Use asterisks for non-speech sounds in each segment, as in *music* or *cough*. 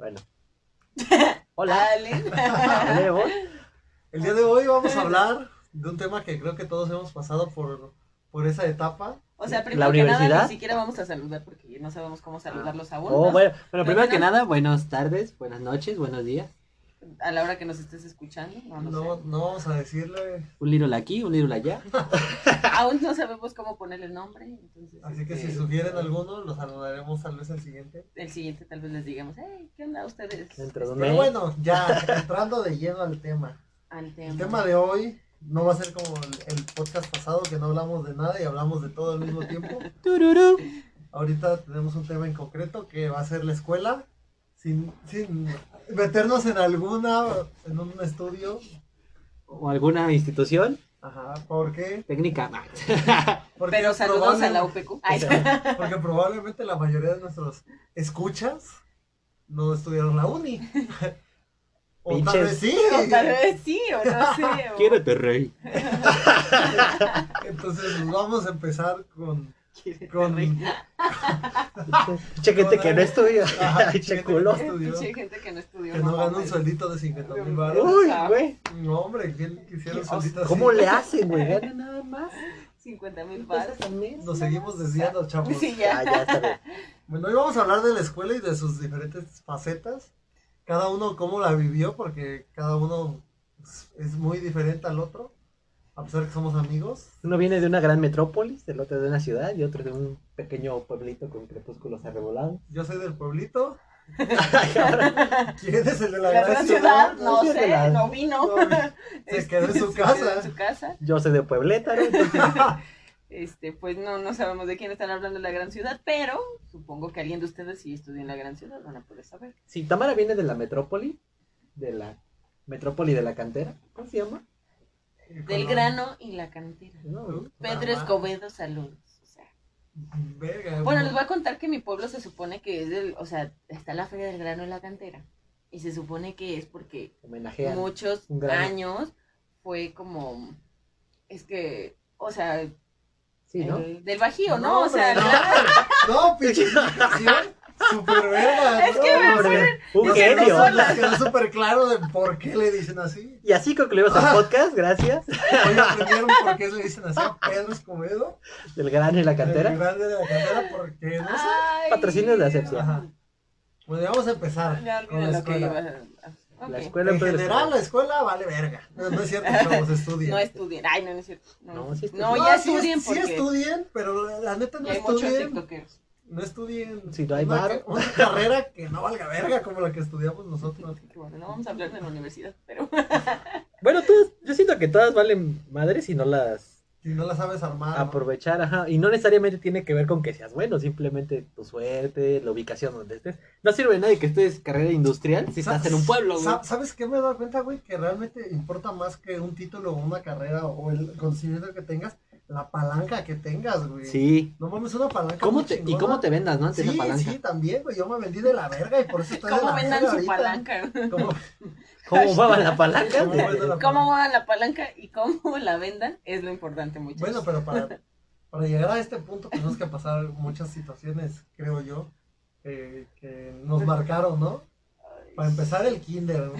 Bueno. *laughs* Hola. Dale. *laughs* El día de hoy vamos a hablar de un tema que creo que todos hemos pasado por, por esa etapa. O sea, ¿La primero que nada, ni siquiera vamos a saludar porque no sabemos cómo saludarlos aún. Oh, ¿no? bueno, bueno, primero que nada, buenas tardes, buenas noches, buenos días. A la hora que nos estés escuchando, no, no No, sé. no vamos a decirle. Un little aquí, un little allá. *laughs* Aún no sabemos cómo ponerle nombre. Entonces, Así que este, si sugieren alguno, los saludaremos tal vez el siguiente. El siguiente tal vez les digamos, hey, ¿qué onda ustedes? Dentro de un Pero bueno, ya entrando de lleno al tema. Al tema. El tema de hoy no va a ser como el, el podcast pasado que no hablamos de nada y hablamos de todo al mismo tiempo. *laughs* Tururú. Ahorita tenemos un tema en concreto que va a ser la escuela. Sin, sin meternos en alguna, en un estudio. O alguna institución Ajá, ¿por qué? técnica. *laughs* Porque Pero saludos a la UPQ. Ay, *laughs* Porque probablemente la mayoría de nuestros escuchas no estudiaron la uni. *laughs* O tal vez sí. o tal vez sí, o no sé. o- Quiérete, rey. Entonces pues, vamos a empezar con... Con. *laughs* Che, gente que no estudia. Ajá, *laughs* Che, gente que culo. no estudió, que no estudió. que no gana un sueldito de 50 mil baros. Uy, güey. No, hombre, ¿quién quisiera un sueldito así? ¿Cómo le hacen, güey? *laughs* Gana nada más. 50 mil baros. Nos seguimos desviando, chavos. Sí, Ah, ya. ya está. Bueno, hoy vamos a hablar de la escuela y de sus diferentes facetas. Cada uno cómo la vivió, porque cada uno es- es muy diferente al otro. A pesar de que somos amigos. Uno viene de una gran metrópolis, el otro de una ciudad y otro de un pequeño pueblito con crepúsculos arrebolados. Yo soy del pueblito. *laughs* ¿Quién es el de la, La gran ciudad? ciudad, no sé, la- no vino. No, se quedó en su *laughs* Se quedó en casa. su casa. Yo soy de Puebleta, ¿no? Entonces, *laughs* Este, pues no, no sabemos de quién están hablando en la gran ciudad, pero supongo que alguien de ustedes si estudia en la gran ciudad van a poder saber. sí, Tamara viene de la metrópoli, de la metrópoli de la cantera. ¿Cómo se llama? Del grano y la cantera. No, Pedro Escobedo, saludos. O sea, Verga. bueno, les voy a contar que mi pueblo se supone que es del, o sea, está la feria del grano y la cantera. Y se supone que es porque homenajean. muchos años fue como, es que, o sea, Sí, ¿no? el- del Bajío, ¿no? o sea, no, no, pinche *laughs* Super verga. Es que me un genio. quedó- nos quedó súper claro de por qué le dicen así. Y así concluimos el podcast, gracias. Hoy aprendieron por qué le dicen así a Pedro Escobedo. Del grano y la El cantera. grande de la cantera, porque no sé. Ay. Patrocinio de Asepsia. Ajá. Bueno, ya vamos a empezar Ya con la escuela. a- La escuela En Pedro general, Escobedo. la escuela vale verga. No, no es cierto, chavos, estudien. *laughs* No estudien. Ay, no, no es cierto. No, No, sí no, estudien. ya sí, estudien sí porque estudien, pero la, la neta no ya hay muchos tiktokeros. No estudien Si no hay una, carrera que no valga verga como la que estudiamos nosotros. Bueno, no vamos a hablar de la universidad, pero *laughs* Bueno, todas, yo siento que todas valen madres si no las Si no la sabes armar. ¿no? aprovechar, ajá. Y no necesariamente tiene que ver con que seas bueno, simplemente tu suerte, la ubicación donde estés. No sirve de nadie que estés carrera industrial si estás en un pueblo, güey. sa- ¿Sabes qué me he dado cuenta, güey? Que realmente importa más que un título o una carrera o el conocimiento que tengas, la palanca que tengas, güey. Sí. No mames, una palanca. ¿Cómo te, ¿Y cómo te vendas, no? Ante Sí, palanca. sí, también, güey. Yo me vendí de la verga y por eso estoy de ¿cómo la vendan verga su ahorita. palanca? ¿Cómo, ¿Cómo muevan la palanca? cómo muevan la palanca y cómo la vendan? Es lo importante, muchachos. Bueno, pero para, para llegar a este punto tenemos que pasar muchas situaciones, creo yo, eh, que nos marcaron, ¿no? Para empezar, el kinder.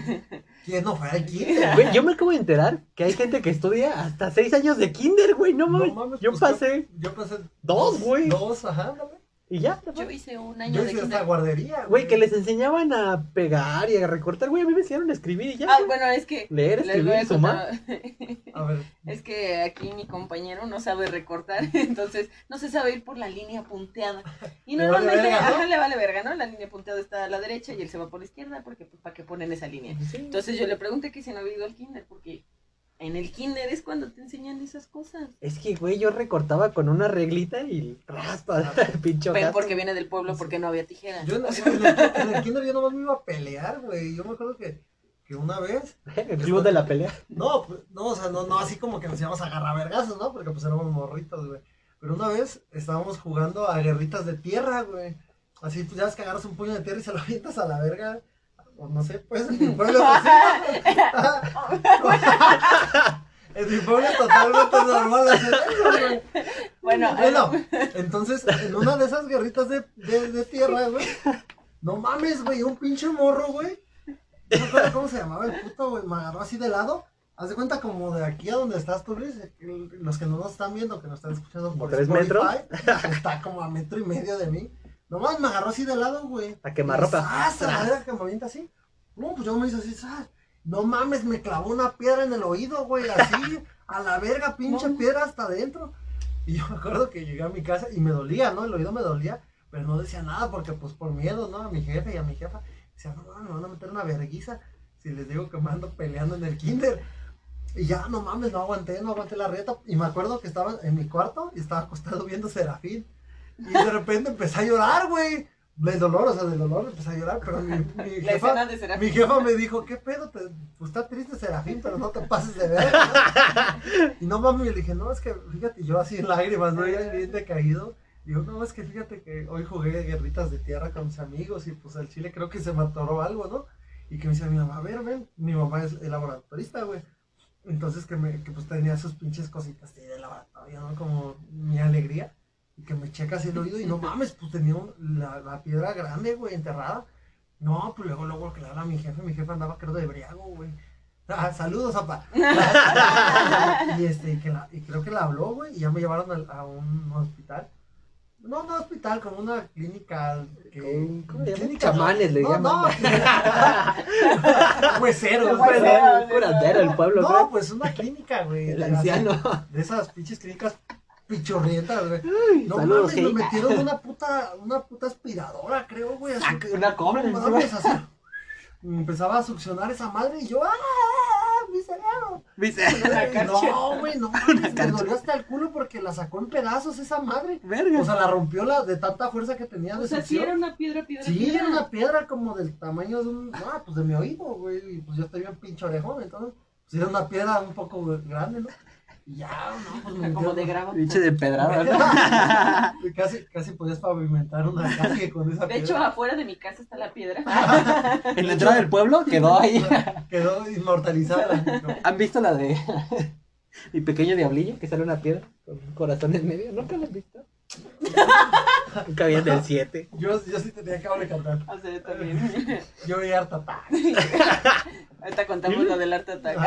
¿Quién no fue al kinder? Güey, yo me acabo de enterar que hay gente que estudia hasta seis años de kinder, güey. No mames. No mames, yo pues, pasé Yo pasé Dos, güey. Dos, ajá, ándale. Y ya. Yo hice un año Yo de hice hasta kinder. guardería. Güey, que les enseñaban a pegar y a recortar, güey. A mí me enseñaron a escribir y ya. Ah, bueno, es que Leer, escribir y sumar. *laughs* A ver, Es que aquí mi compañero no sabe recortar, *laughs* entonces no se sabe ir por la línea punteada. Y *laughs* Le vale normalmente, verga, ¿no? ajá, le vale verga, ¿no? La línea punteada está a la derecha y él se va por la izquierda, porque pues para qué ponen esa línea. Sí. Entonces yo le pregunté que si no había ido al kinder, porque en el kinder es cuando te enseñan esas cosas. Es que, güey, yo recortaba con una reglita y raspa el pinche Pero porque viene del pueblo, porque no había tijeras. yo en, en el, en el kinder yo nomás me iba a pelear, güey. Yo me acuerdo que, que una vez, *laughs* El club de la pelea. no, pues, no, o sea, no, no así como que nos íbamos a agarrar vergazos, ¿no? Porque pues éramos morritos, güey. Pero una vez estábamos jugando a guerritas de tierra, güey. Así, pues ya ves que agarras un puño de tierra y se lo avientas a la verga. O no sé, pues *laughs* en mi pueblo. En mi pueblo totalmente normal hacer eso, güey. Bueno, Bueno, entonces, en una de esas guerritas de, de, de tierra, güey, No mames, güey, un pinche morro, güey. No me acuerdo cómo se llamaba el puto, güey. Me agarró así de lado. Haz de cuenta como de aquí a donde estás tú, Luis. Los que no nos están viendo, que nos están escuchando por ¿Tres metros? Está como a metro y medio de mí. Nomás me agarró así de lado, güey. A quemarropa. ¡Ah! La verga que me avienta así. No, pues yo me hice así, ¿sabes? No mames, me clavó una piedra en el oído, güey, así. a la verga, pinche No. piedra hasta adentro. Y yo me acuerdo que llegué a mi casa y me dolía, ¿no? El oído me dolía, pero no decía nada porque, pues, por miedo, ¿no? A mi jefe y a mi jefa. Decía, no, no, me van a meter una verguiza si les digo que me ando peleando en el kinder. Y ya, no mames, no aguanté, no aguanté la reta. Y me acuerdo que estaba en mi cuarto y estaba acostado viendo Serafín. Y de repente empecé a llorar, güey. Del dolor, o sea, del dolor empecé a llorar, pero mi, mi jefa, de mi jefa me dijo, ¿qué pedo? Te, pues está triste Serafín, pero no te pases de ver. y no mami, le dije, no, es que fíjate, yo así en lágrimas, ¿no? Ya bien decaído. Digo, no, es que fíjate que hoy jugué guerritas de tierra con mis amigos y pues el chile creo que se me atoró algo, ¿no? Y que me decía mi mamá, a ver, ven, mi mamá es el laboratorista, güey. Entonces que me, que pues tenía sus pinches cositas de laboratorio, ¿no? Como mi alegría. Y que me checa así el oído y no mames, pues tenía un- la, la piedra grande, güey, enterrada. No, pues luego, luego que le habla a mi jefe, mi jefe andaba creo de briago, güey. Ah, saludos, papá. *laughs* y este, y, que la- y creo que la habló, güey, y ya me llevaron a, un hospital. No, no hospital, como una clínica. Que, ¿Cómo- cómo clínica, Chamanes le no, llaman. No, *laughs* hueseros, Hueseros. curandero el pueblo, No, pues una clínica, güey. El anciano. De esas pinches clínicas pichorrientas, güey. No Saludos, mames, me Heika. metieron una puta, una puta aspiradora, creo, güey. Así, Una cobra mames, así. Empezaba a succionar esa madre y yo, ¡ah! ¡Mi cerebro! Dice, No, güey, no mames, me dolió hasta el culo porque la sacó en pedazos esa madre. verga. O sea, la rompió la, de tanta fuerza que tenía de O sea, sí era una piedra, piedra, Sí, piedra. era una piedra como del tamaño de un. Ah, pues de mi oído, güey. Y pues yo estoy bien pinche orejón, entonces. Pues era una piedra un poco grande, ¿no? Ya, no, pues me *laughs* Como de grava. Pinche de pedrada, ¿no? *laughs* casi, casi podías pavimentar una calle con esa De hecho, piedra. afuera de mi casa está la piedra. *laughs* En la entrada del pueblo quedó ahí. Quedó inmortalizada. ¿no? ¿Han visto la de mi pequeño diablillo que sale una piedra con un corazón en medio? ¿Nunca la han visto? Nunca vi el del 7. Yo, yo sí tenía que cantar. O sea, también. Yo veía harta ta. Ahorita contamos lo del arte ataque.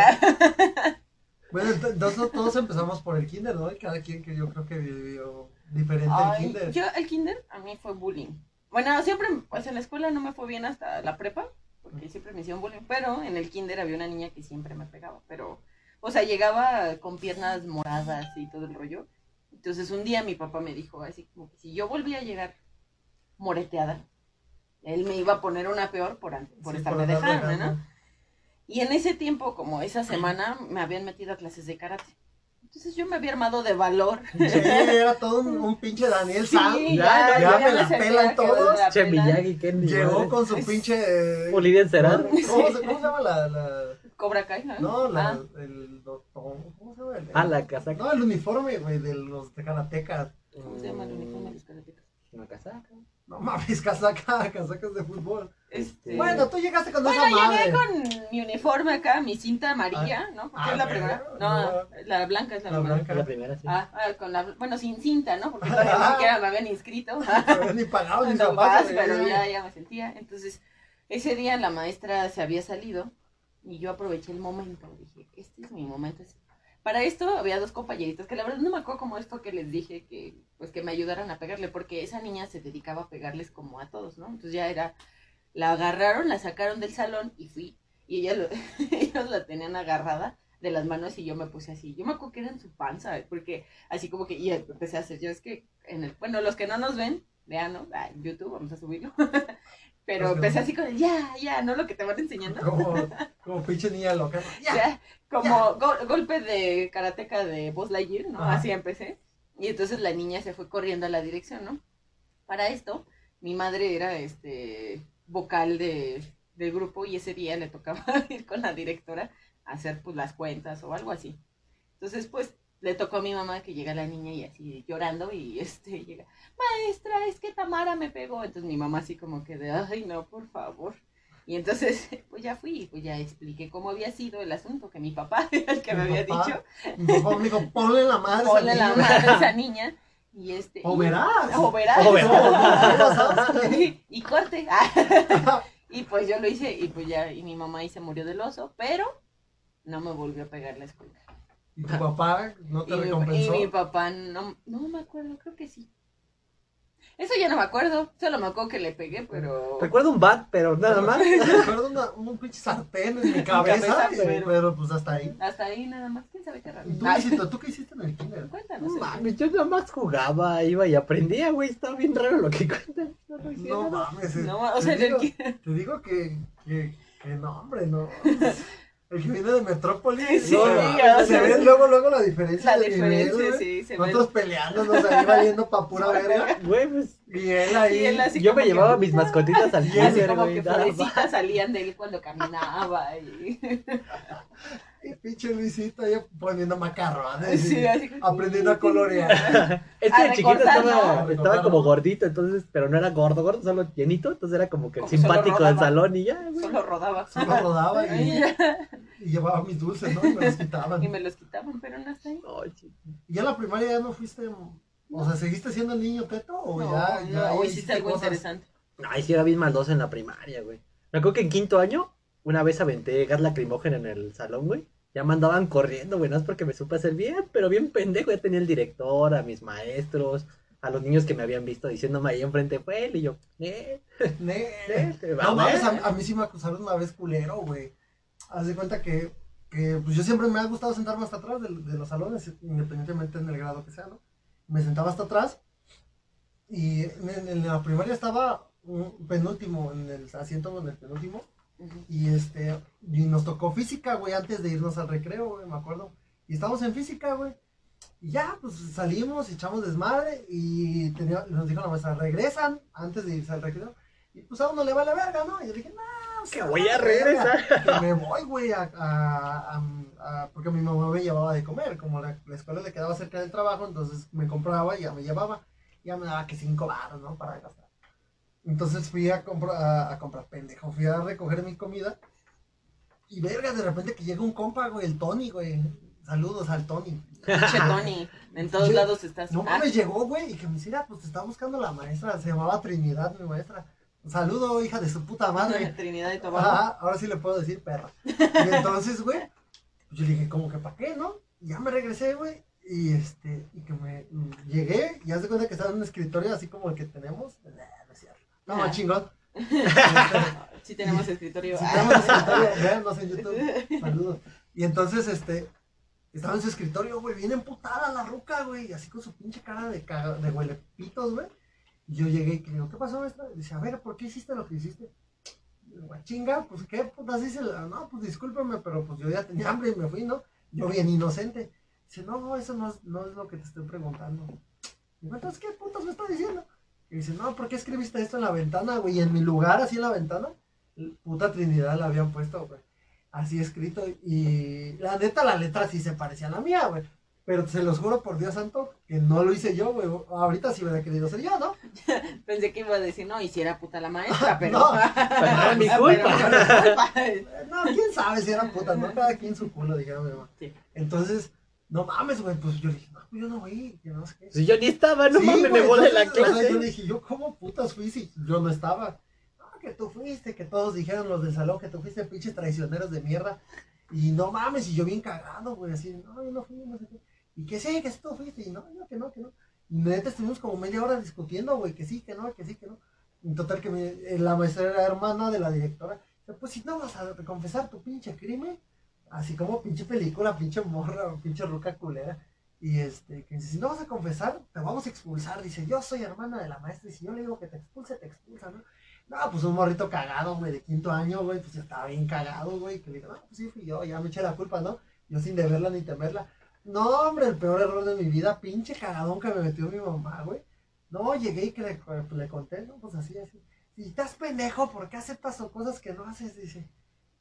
Bueno, ent- entonces todos empezamos por el kinder, ¿no? Cada quien que yo creo que vivió diferente el Ay, kinder. yo, el kinder, a mí fue bullying. Bueno, siempre, pues en la escuela no me fue bien hasta la prepa, porque siempre me hicieron bullying, pero en el kinder había una niña que siempre me pegaba, pero, o sea, llegaba con piernas moradas y todo el rollo. Entonces un día mi papá me dijo, así como que si yo volvía a llegar moreteada, él me iba a poner una peor por, por Sí, estarme dejando. ¿no? Y en ese tiempo, como esa semana, me habían metido a clases de karate. Entonces yo me había armado de valor. Sí, era todo un, un pinche Daniel Sí, Sam. ya, ya me la pelan todos. la Che. Miyagi, Kenny. Llegó madre. con su pinche. eh, Olivia Encerado. ¿Cómo, se, ¿Cómo se llama la.? la Cobra Kai, ¿no? no, la, Ah, el doctor. ¿Cómo se llama? El, Ah, la casaca. No, el uniforme, güey, de los de karatecas. ¿Cómo se llama el uniforme de los karatecas? Una casaca. No mames, casaca, casacas de fútbol. Este... Bueno, tú llegaste con Bueno, esa madre. llegué con mi uniforme acá, mi cinta amarilla, ¿no? Porque ah, es la primera. no. No, la blanca es la, La primera. blanca. La primera, sí. Ah, ah, con la, bueno, sin cinta, ¿no? Porque *laughs* todavía ni siquiera me habían inscrito. *laughs* Ni pagado ni No, zapatos. pero ya, ya me sentía. Entonces, ese día la maestra se había salido y yo aproveché el momento. Dije, este es mi momento. Para esto había dos compañeritas que la verdad no me acuerdo como esto que les dije que pues que me ayudaran a pegarle porque esa niña se dedicaba a pegarles como a todos, ¿no? Entonces ya era la agarraron, la sacaron del salón y fui y ella lo- *laughs* ellos la tenían agarrada de las manos y yo me puse así. Yo me acuerdo que era en su panza, porque así como que y empecé a hacer, yo es que en el bueno, los que no nos ven, vean, ¿no? Ah, en YouTube vamos a subirlo. *laughs* Pero que empecé no- así como, ya, ya, ¿no? Lo que te van enseñando. Como, como *laughs* pinche niña loca. Ya. Ya, como go- golpe de karateca de Buzz Lightyear, ¿no? Ajá. Así empecé. Y entonces la niña se fue corriendo a la dirección, ¿no? Para esto, mi madre era este vocal de, del grupo y ese día le tocaba *laughs* ir con la directora a hacer pues las cuentas o algo así. Entonces, pues, le tocó a mi mamá que llega la niña y así llorando y *laughs* este llega, maestra, es que Tamara me pegó. Entonces mi mamá así como que de, ay, no, por favor. Y entonces, *laughs* pues ya fui, pues ya expliqué cómo había sido el asunto, que mi papá era el que me Mi había papá, dicho, Mi papá me dijo, ponle la madre. a ponle la niña". madre a esa niña. Y este. O y- verás. *laughs* O verás. O verás. *laughs* y, *laughs* y corte. y pues yo lo hice y pues ya, y mi mamá ahí se murió del oso, pero no me volvió a pegar la escuela. ¿Y tu papá no te Y mi, y recompensó? mi papá no, no me acuerdo, creo que sí. Eso ya no me acuerdo, solo me acuerdo que le pegué, pero... Recuerdo un bat, pero nada más. *laughs* Recuerdo una- un pinche sartén en mi *laughs* cabeza, cabeza, pero- pero pues hasta ahí. Hasta ahí nada más, quién sabe qué raro. ¿Y tú, Ay, Luisito, tú qué hiciste en el kinder? cuéntanos. No mames, yo nada más jugaba, iba y aprendía, güey. Está bien raro lo que cuentan. No, no mames. eh, No, o te sea, el digo-. Te digo que, que, que no, hombre, no. *laughs* El que viene de Metrópolis. Sí, no, mames, se ve luego, luego la diferencia. La de nivel, diferencia, güey. sí, se ve. Nosotros peleándonos ahí valiendo pa' pura verga. Güey, pues Y él ahí. Y él así yo me que- llevaba mis mascotitas al Y *laughs* Así como que florecitas salían de él cuando caminaba y... *laughs* Y pinche Luisito ahí poniendo macarrones. Sí, así como- aprendiendo a colorear. Es *laughs* que A de chiquito estaba, ¿no? A estaba como ¿no? gordito, entonces, pero no era gordo, gordo, solo llenito, entonces era como que el Como simpático del salón y ya, güey. Solo rodaba. Solo rodaba y, llevaba mis dulces, ¿no? Y me los quitaban. y me los quitaban, pero no está ahí. Ay, chico. ¿Y ya en la primaria ya no fuiste? O sea, ¿seguiste siendo el niño teto? ¿O No, ya, no, ya o ahí hiciste algo cosas? interesante. Ay, sí, era bien maldoso en la primaria, güey. Me acuerdo que en quinto año, una vez aventé gas lacrimógeno en el salón, güey. Ya me andaban corriendo, güey, no es porque me supe hacer bien, pero bien pendejo. Ya tenía el director, a mis maestros, a los niños que me habían visto diciéndome ahí enfrente, fue él, y yo, eh, Ne- eh, te va No a mames, a, a mí sí me acusaron una vez culero, güey. Haz de cuenta que, que pues yo siempre me ha gustado sentarme hasta atrás de, de los salones, independientemente en el grado que sea, ¿no? Me sentaba hasta atrás y en, en la primaria estaba un penúltimo, en el asiento en el penúltimo. Y este, y nos tocó física, güey, antes de irnos al recreo, güey, me acuerdo. Y estábamos en física, güey. Y ya, pues salimos, echamos desmadre y tenía- nos dijo la maestra, regresan antes de irse al recreo. Y pues a uno le vale verga, ¿no? Y yo dije, no, Que voy a verga, regresar. *laughs* Que me voy, güey, a, a- a- a- porque mi mamá me llevaba de comer. Como la, la escuela le quedaba cerca del trabajo, entonces me compraba y ya me llevaba. Ya me daba que cinco baros, ¿no? Para gastar. Entonces fui a, comprar a, a comprar pendejo, fui a recoger mi comida. Y verga, de repente que llega un compa, güey, el Tony, güey. Saludos al Tony. *laughs* Pinche Tony, en todos Yo- lados estás. No Ah, mames, llegó, güey, y que me decía, pues te está buscando la maestra. Se llamaba Trinidad, mi maestra. Saludo, hija de su puta madre. *laughs* Trinidad y Tobago. Ajá, ahora sí le puedo decir perra. Y entonces, güey, pues yo le dije, como que para qué, ¿no? Y ya me regresé, güey. Y este, y que me llegué, y haz de cuenta que estaba en un escritorio así como el que tenemos. Nah, no es cierto. No, Ah. chingón. *laughs* Sí tenemos escritorio. si tenemos escritorio, *laughs* véanos en YouTube. Saludos. Y entonces, este, estaba en su escritorio, güey, bien emputada la ruca, güey, y así con su pinche cara de, caga- de huelepitos, güey. Y yo llegué y le digo, ¿qué pasó, maestra? Dice, a ver, ¿por qué hiciste lo que hiciste? Y digo, "Ah, chinga, pues qué putas hice. No, pues discúlpame, pero pues yo ya tenía hambre y me fui, ¿no? Yo bien inocente. Dice, no, eso no es, no es lo que te estoy preguntando. Digo, entonces, ¿qué putas me está diciendo? Y dice, no, ¿por qué escribiste esto en la ventana, güey? Y en mi lugar, así en la ventana, puta Trinidad la habían puesto, güey. Así escrito. Y la neta, la letra sí se parecía a la mía, güey. Pero se los juro por Dios santo que no lo hice yo, güey. Ahorita sí hubiera querido ser yo, ¿no? *laughs* Pensé que iba a decir, no, hiciera puta la maestra, *laughs* pero. No, *laughs* pero no era mi Pero culpa. Eh, No, quién sabe si era puta, ¿no? Cada quien su culo, dijeron mi mamá. Sí. Entonces, no mames, güey. Pues yo le dije, no, pues yo no voy, que no sé qué. Si yo ni estaba, no Sí, mames, me güey, volé la o sea, yo le clase. dije, yo cómo putas fui si yo no estaba. No, que tú fuiste, que todos dijeron los del salón que tú fuiste pinches traicioneros de mierda. Y no mames, y yo bien cagado, güey, así, no, yo no fui, no sé qué. Y que sí, que sí tú fuiste, y no, no, que no, que no. Y neta estuvimos como media hora discutiendo, güey, que sí, que no, que sí, que no. En total que me- eh, la maestra era hermana de la directora. Pues si no vas a confesar tu pinche crimen, así como pinche película, pinche morra, pinche ruca culera. Y este, que dice, si no vas a confesar, te vamos a expulsar. Dice, yo soy hermana de la maestra y si yo le digo que te expulse, te expulsa, ¿no? No, pues un morrito cagado, güey, de quinto año, güey, pues ya estaba bien cagado, güey, que le digo, no, pues sí fui yo, ya me eché la culpa, ¿no? Yo sin deberla ni temerla. No, hombre, el peor error de mi vida, pinche cagadón que me metió mi mamá, güey. No, llegué y que le, le conté, ¿no? Pues así, así. Si estás pendejo, ¿por qué aceptas o cosas que no haces? Dice.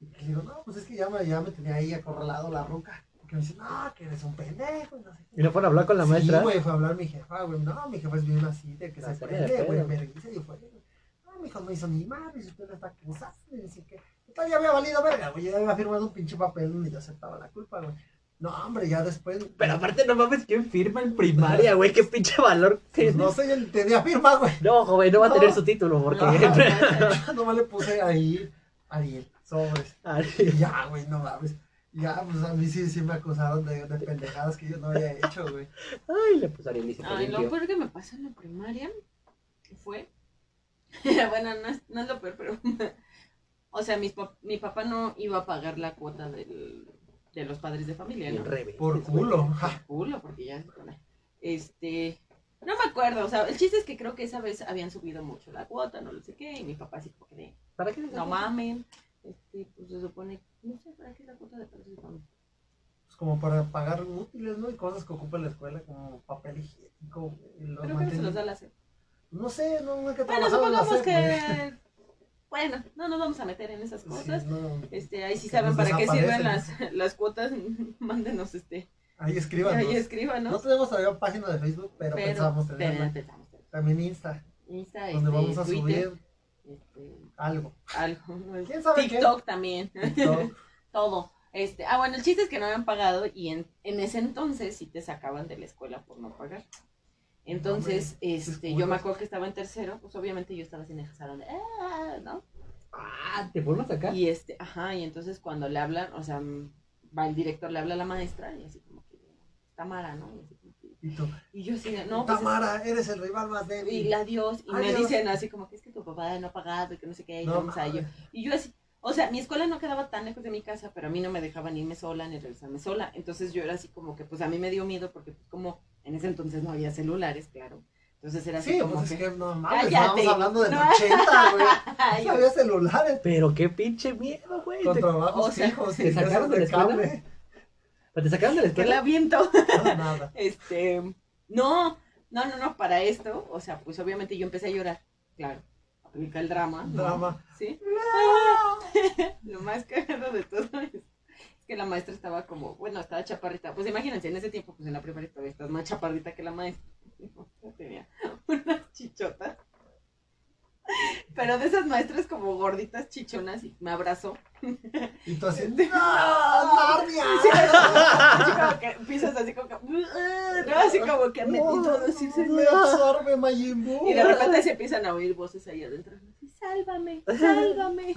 Y le digo, no, pues es que ya me, ya me tenía ahí acorralado la ruca. Porque me dice, no, que eres un pendejo, y no sé. Y no fueron a hablar con la maestra. Sí, güey, fue a hablar mi jefa, güey. No, mi jefa es bien así, de que La se prende, güey, pedo. vergüenza y fue. No, mi hijo no hizo ni madre, y usted le está acusando, y dice que. Total, ya había valido verga, güey. Ya había firmado un pinche papel donde yo aceptaba la culpa, güey. No, hombre, ya después. Pero aparte, no mames, ¿quién firma en primaria, güey? ¿Qué pinche valor *laughs* Pues no sé, él tenía firma, güey. No, joven, no va a No. tener su título porque... No, *laughs* *laughs* nomás le puse ahí Ariel, sobres. Y ya, güey, no mames. Ya, pues a mí sí, sí me acusaron de, de pendejadas que yo no había hecho, güey. Ay, le puse Arielísimo Ay, lo limpio. peor que me pasó en la primaria fue. *laughs* bueno, no es, no es lo peor, pero. *laughs* o sea, mis mi papá no iba a pagar la cuota del, de los padres de familia, Por culo. Por ja. culo, porque ya. Este. No me acuerdo, o sea, el chiste es que creo que esa vez habían subido mucho la cuota, no lo sé qué, y mi papá así como que de, ¿Para qué? no mamen, este, pues se supone, no sé, ¿para qué la cuota de familia? Pues como para pagar útiles, ¿no? Y cosas que ocupa la escuela, como papel higiénico. Y los Creo que no se los da la SEP. No sé, no, no que Bueno, la supongamos que. Bueno, no nos vamos a meter en esas Sí, cosas. no, Este, ahí sí saben para qué sirven las, las cuotas, *laughs* mándenos este. Ahí escriban. Ahí escríbanos. No tenemos todavía página de Facebook, pero, pero pensamos pero tenerla. También Insta, Insta, donde este, vamos a Twitter, subir este, algo. algo. ¿no? *laughs* ¿Quién sabe qué? TikTok también. TikTok. *laughs* Todo. Este, ah, bueno, el chiste es que no habían pagado y en, en ese entonces sí te sacaban de la escuela por no pagar. Entonces, hombre, este, yo me acuerdo que estaba en tercero, pues obviamente yo estaba sin el salón de, "Ah", ¿no? Ah, ¿te fueron a sacar? Y este, ajá, y entonces cuando le hablan, o sea, va el director, le habla a la maestra y así como que, Tamara, ¿no? Y, así Y tú, y yo así, de, no, pues es- Tamara, eres el rival más débil. y la Dios, y me dicen así como que es que tu papá no ha pagado y que no sé qué, y No vamos a ello. mames. Y yo así, o sea, mi escuela no quedaba tan lejos de mi casa, pero a mí no me dejaban irme sola ni regresarme sola. Entonces yo era así como que, pues a mí me dio miedo porque pues como en ese entonces no había celulares, claro. Entonces era así Sí, como pues que... es que no mames, estábamos hablando del *laughs* No. 80, güey. No había celulares. Pero qué pinche miedo, güey. Con trabajos o sea, fijos ¿te sacaron esos de la escuela? cable. ¿Te sacaron de la que la escuela? viento. Nada, nada. *laughs* Este, no, no, no, no, para esto, o sea, pues obviamente yo empecé a llorar, claro, aplica el drama. ¿no? Drama. Sí. *laughs* Lo más cagado de todo es que la maestra estaba como, bueno, estaba chaparrita. Pues imagínense, en ese tiempo, pues en la primaria todavía estás más chaparrita que la maestra. *laughs* Tenía unas chichotas. Pero de esas maestras como gorditas chichonas y me abrazó. Y tú así, *laughs* ¡No, Sí, Narnia! así como que pisas así como que, no, así como que me intentó decirse Me absorbe Majin Buu. Y de repente se empiezan a oír voces ahí adentro. así, Sálvame, *laughs* sálvame.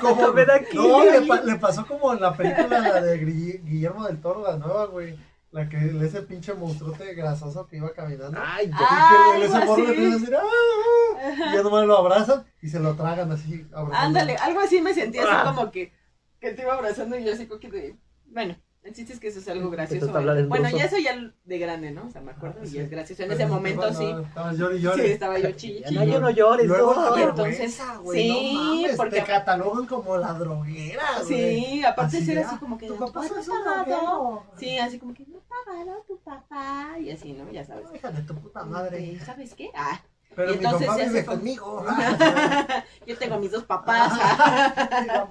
Como, *laughs* Ven aquí, no, le, pa- le pasó como en la película la de Guillermo del Toro, la nueva, güey. La que ese pinche monstruote grasoso que iba caminando. Ay, Y Ah, que ese morro le empieza a decir, ¡ah! Y ya nomás lo abrazan y se lo tragan así. abrazando. Ándale, algo así me sentí así Ah. como que, que te iba abrazando y yo así como que. Bueno, el chiste es que eso es algo gracioso. En Bueno, ya eso ya de grande, ¿no? O sea, me acuerdo Ah, y es gracioso. En Pero ese no, momento sí. Estabas llori y Sí, estaba yo chilli. no, yo no llores, Luego no. Y entonces, güey, sí, no mames, porque- te catalogan como la droguera, güey. Sí, aparte Así ser de, así como que... Tu "¿Tu papá es pagado?". Sí, así como que no ha pagado tu papá. Y así, ¿no? Ya sabes. No, hija de tu puta madre. ¿Sabes qué? Ah, Pero y mi entonces papá vive conmigo. *laughs* yo tengo a mis dos papás. *laughs*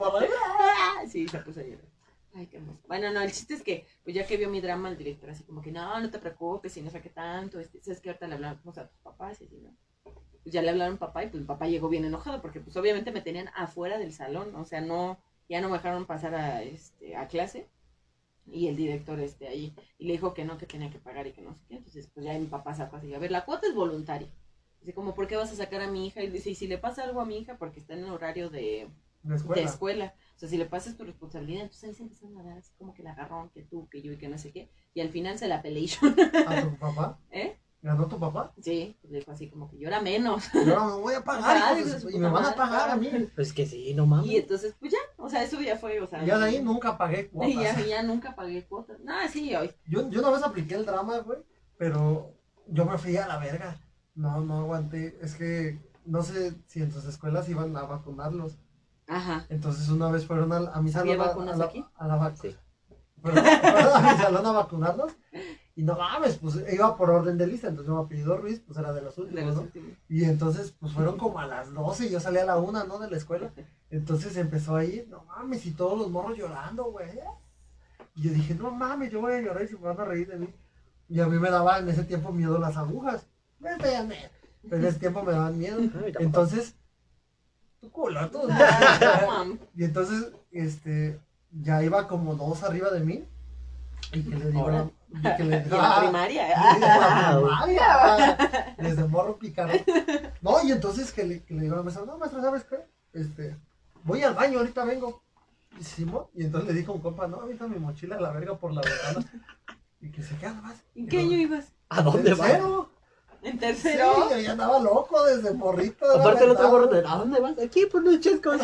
*laughs* Sí, se puso a llorar. Ay, qué hermoso. Bueno, no, el chiste es que, pues ya que vio mi drama, el director así como que, no, no te preocupes, y no sé qué tanto, este, sabes que ahorita le hablamos a tus papás, y así, ¿no? Pues ya le hablaron papá, y pues mi papá llegó bien enojado, porque pues obviamente me tenían afuera del salón, o sea, no, ya no me dejaron pasar a, este, a clase, y el director, este, ahí, y le dijo que no, que tenía que pagar y que no sé qué, entonces pues ya mi papá sacó así, a ver, la cuota es voluntaria. Dice, como, ¿por qué vas a sacar a mi hija? Y dice, y si le pasa algo a mi hija, porque está en el horario de, De de escuela. O sea, si le pasas tu responsabilidad, entonces ahí se empezaron a dar así como que el agarrón, que tú, que yo y que no sé qué. Y al final se la peleé yo. ¿A tu papá? ¿Eh? ¿Ganó tu papá? Sí, pues le dijo así como que yo era menos. Y ahora me voy a pagar, y me van a pagar a mí. Pues que sí, no mames. Y entonces, pues ya, o sea, eso ya fue, o sea. Ya de ahí nunca pagué cuotas. *laughs* Y ya, ya nunca pagué cuotas. No, sí, hoy. Yo, yo una vez apliqué el drama, güey, pero yo me fui a la verga. No, no aguanté. Es que no sé si en sus escuelas iban a vacunarlos. Ajá. Entonces una vez fueron a, a mi salón ¿Había a- vacunas a, la, aquí? a la vac- Sí. fueron, fueron *laughs* a mi salón a vacunarlos. Y no mames, pues iba por orden de lista. Entonces mi apellido Ruiz, pues era de los De últimos, los ¿no? últimos. Y entonces, pues fueron como a las 12 y yo salí a la 1, ¿no? De la escuela. Entonces empezó ahí, no mames, y todos los morros llorando, güey. Y yo dije, no mames, yo voy a llorar y se me van a reír de mí. Y a mí me daba en ese tiempo miedo las agujas. Pero en ese tiempo me daban miedo. Entonces, tu culo, tú. Ah. Y entonces, este, ya iba como dos arriba de mí. Y que le digo, Ahora. y que le *laughs* Y en digo, la ah, primaria. y la primaria, ah, desde morro picado. No, y entonces que le, que le digo a la maestra, no, maestra, ¿sabes qué? Este, voy al baño, ahorita vengo. Y Simón, y entonces le dijo a un compa, no, ahorita mi mochila a la verga por la ventana. Y que se queda nomás. ¿En qué año ibas? ¿A dónde vas? Tercero. ¿En Sí, tercero? yo ya andaba loco desde morrito. Aparte el otro ventana. gorro de, ¿a dónde vas? Aquí por unos chescos,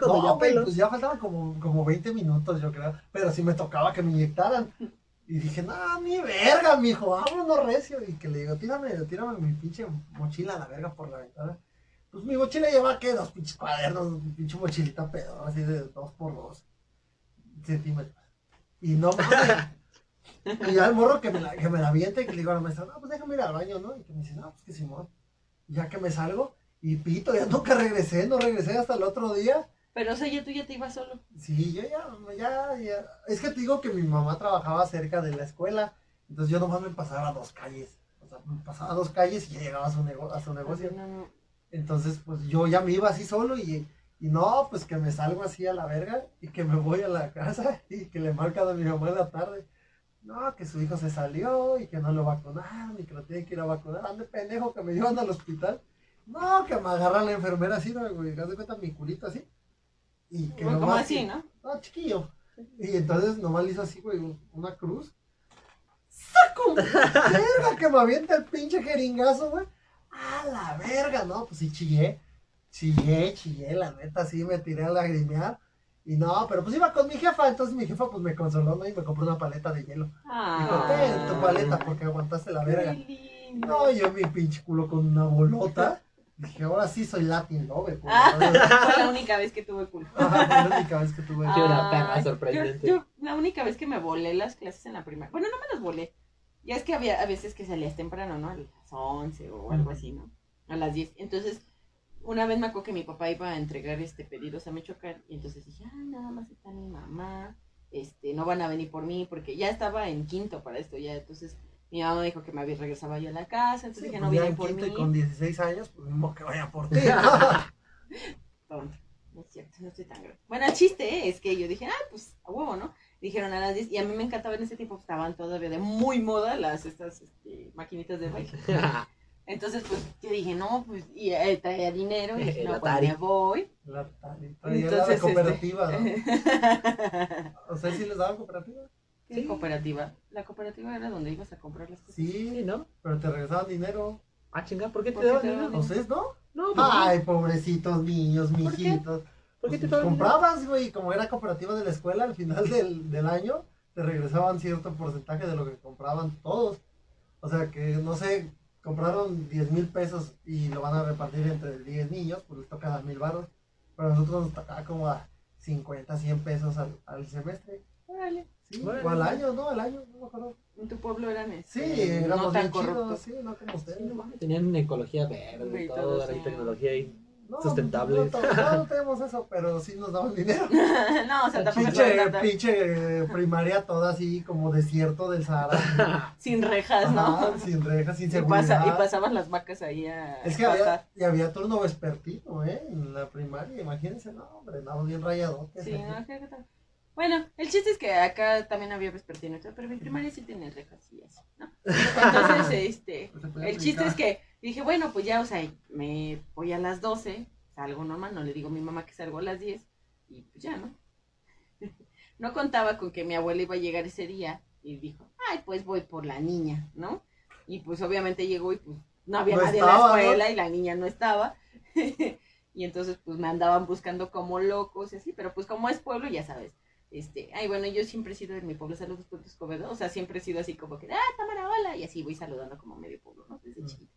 como No, ya pues ya faltaban como, como 20 minutos, yo creo. Pero sí me tocaba que me inyectaran. Y dije, no, ni verga, mijo, vámonos recio. Y que le digo, tírame, tírame mi pinche mochila a la verga por la ventana. Pues mi mochila lleva, ¿qué? Dos pinches cuadernos, un pinche mochilita pedo, así de dos por dos centímetros. Y no mames. *laughs* Y ya el morro que me la, que me la avienta y que le digo a la maestra, no, pues déjame ir al baño, ¿no? Y que me dice, no, pues que Simón. Ya que me salgo, y pito, ya nunca regresé, no regresé hasta el otro día. Pero o sea, ya tú ya te ibas solo. Sí, yo ya, ya, ya. Es que te digo que mi mamá trabajaba cerca de la escuela, entonces yo nomás me pasaba a dos calles. O sea, me pasaba a dos calles y ya llegaba a su, nego- a su negocio. No, no. Entonces, pues yo ya me iba así solo y, y no, pues que me salgo así a la verga y que me voy a la casa y que le marcan a mi mamá en la tarde. No, que su hijo se salió y que no lo vacunaron y que lo tienen que ir a vacunar. Ande pendejo que me llevan al hospital. No, que me agarra la enfermera así, ¿no, güey. Haz de cuenta mi culito así. Y que Bueno, nomás- así, ¿no? no, chiquillo. Y entonces nomás le hizo así, güey, una cruz. ¡Saco! *laughs* ¡Verga! Que me avienta el pinche jeringazo, güey. ¡A la verga! No, pues sí chillé. Chillé, chillé, la neta, sí me tiré a lagrimear. Y no, pero pues iba con mi jefa, entonces mi jefa pues me consoló, ¿no? Y me compró una paleta de hielo. Dijo, Ah. ten tu paleta porque aguantaste la verga. Qué lindo. No, yo mi pinche culo con una bolota. Dije, ahora sí soy Latin Lover. pues, Ah, ¿no? *laughs* fue la única vez que tuve culpa. Ajá, fue la única vez que tuve. Sí, una perra sorprendente. Yo, yo la única vez que me volé las clases en la primaria. Bueno, no me las volé. Ya es que había a veces que salías temprano, ¿no? A las 11 o algo así, ¿no? A las 10. Entonces, una vez me acuerdo que mi papá iba a entregar este pedidos a Michoacán. Y entonces dije, ah, nada más está mi mamá. Este, no van a venir por mí porque ya estaba en quinto para esto ya. Entonces, mi mamá dijo que me había regresaba yo a la casa. Entonces Sí, dije, pues no ya vienen en por mí. y con 16 años, pues mismo que vaya por ti. *laughs* *laughs* Tonto. No es cierto, no estoy tan grande. Bueno, el chiste es que yo dije, ah, pues a huevo, ¿no? Dijeron a las 10 y a mí me encantaba en ese tiempo, estaban todavía de muy moda las estas este, maquinitas de baile. *laughs* Entonces, pues yo dije, no, pues, y eh, traía dinero, y dije, *laughs* no, pues me voy. La, la Entonces, de este, cooperativa, ¿no? *laughs* ¿O sea, sí les daban cooperativa? ¿Qué Sí. cooperativa? La cooperativa era donde ibas a comprar las cosas. Sí, Sí, ¿no? pero te regresaban dinero. Ah, chinga, ¿por qué te ¿Por qué daban dinero? daban ¿Ustedes no? No, pues, Ay, pobrecitos niños, mijitos. ¿por qué te Pues, daban dinero? comprabas, güey, como era cooperativa de la escuela, al final *laughs* del, del año te regresaban cierto porcentaje de lo que compraban todos. O sea que, no sé, compraron 10 mil pesos y lo van a repartir entre 10 niños, pues les toca dar mil baros. Pero a nosotros nos tocaba como a 50, 100 pesos al, al semestre. Órale. Sí, Bueno. o al año, ¿no? Al año, no me acuerdo. En tu pueblo eran Sí, este, éramos no tan bien chidos, corruptos. sí, no como Sí, ustedes. no mames, Tenían ecología verde y todo, todo, sí. y tecnología ahí. No, Sustentables. No, no, no tenemos eso, pero sí nos daban dinero. *laughs* no, o sea, tampoco Pinche, pinche primaria toda así como desierto del Sahara. *laughs* sin rejas, ¿no? Ajá, sin rejas, sin Y, seguridad. pasa- y pasaban las vacas ahí a Es que había, y había turno vespertino, ¿eh? En la primaria, imagínense, no, hombre, andamos bien rayadotes. Sí, no, que tal. Bueno, el chiste es que acá también había vespertino y todo, pero mi primaria sí tenía rejas y así, ¿no? *laughs* Entonces, este, Pues el chiste es que dije, bueno, pues ya, o sea, me voy a las 12, salgo normal, no le digo a mi mamá que salgo a las 10 y pues ya, ¿no? *laughs* No contaba con que mi abuela iba a llegar ese día y dijo, ay, pues voy por la niña, ¿no? Y pues obviamente llegó y pues no había No nadie en la escuela y la niña no estaba. *laughs* y entonces pues me andaban buscando como locos y así, pero pues como es pueblo, ya sabes. Este, ay, bueno, yo siempre he sido en mi pueblo, saludos Puerto Escobedo, o sea, siempre he sido así como que, ah, Tamara, hola, y así voy saludando como medio pueblo, ¿no? Desde Mm. chiquita.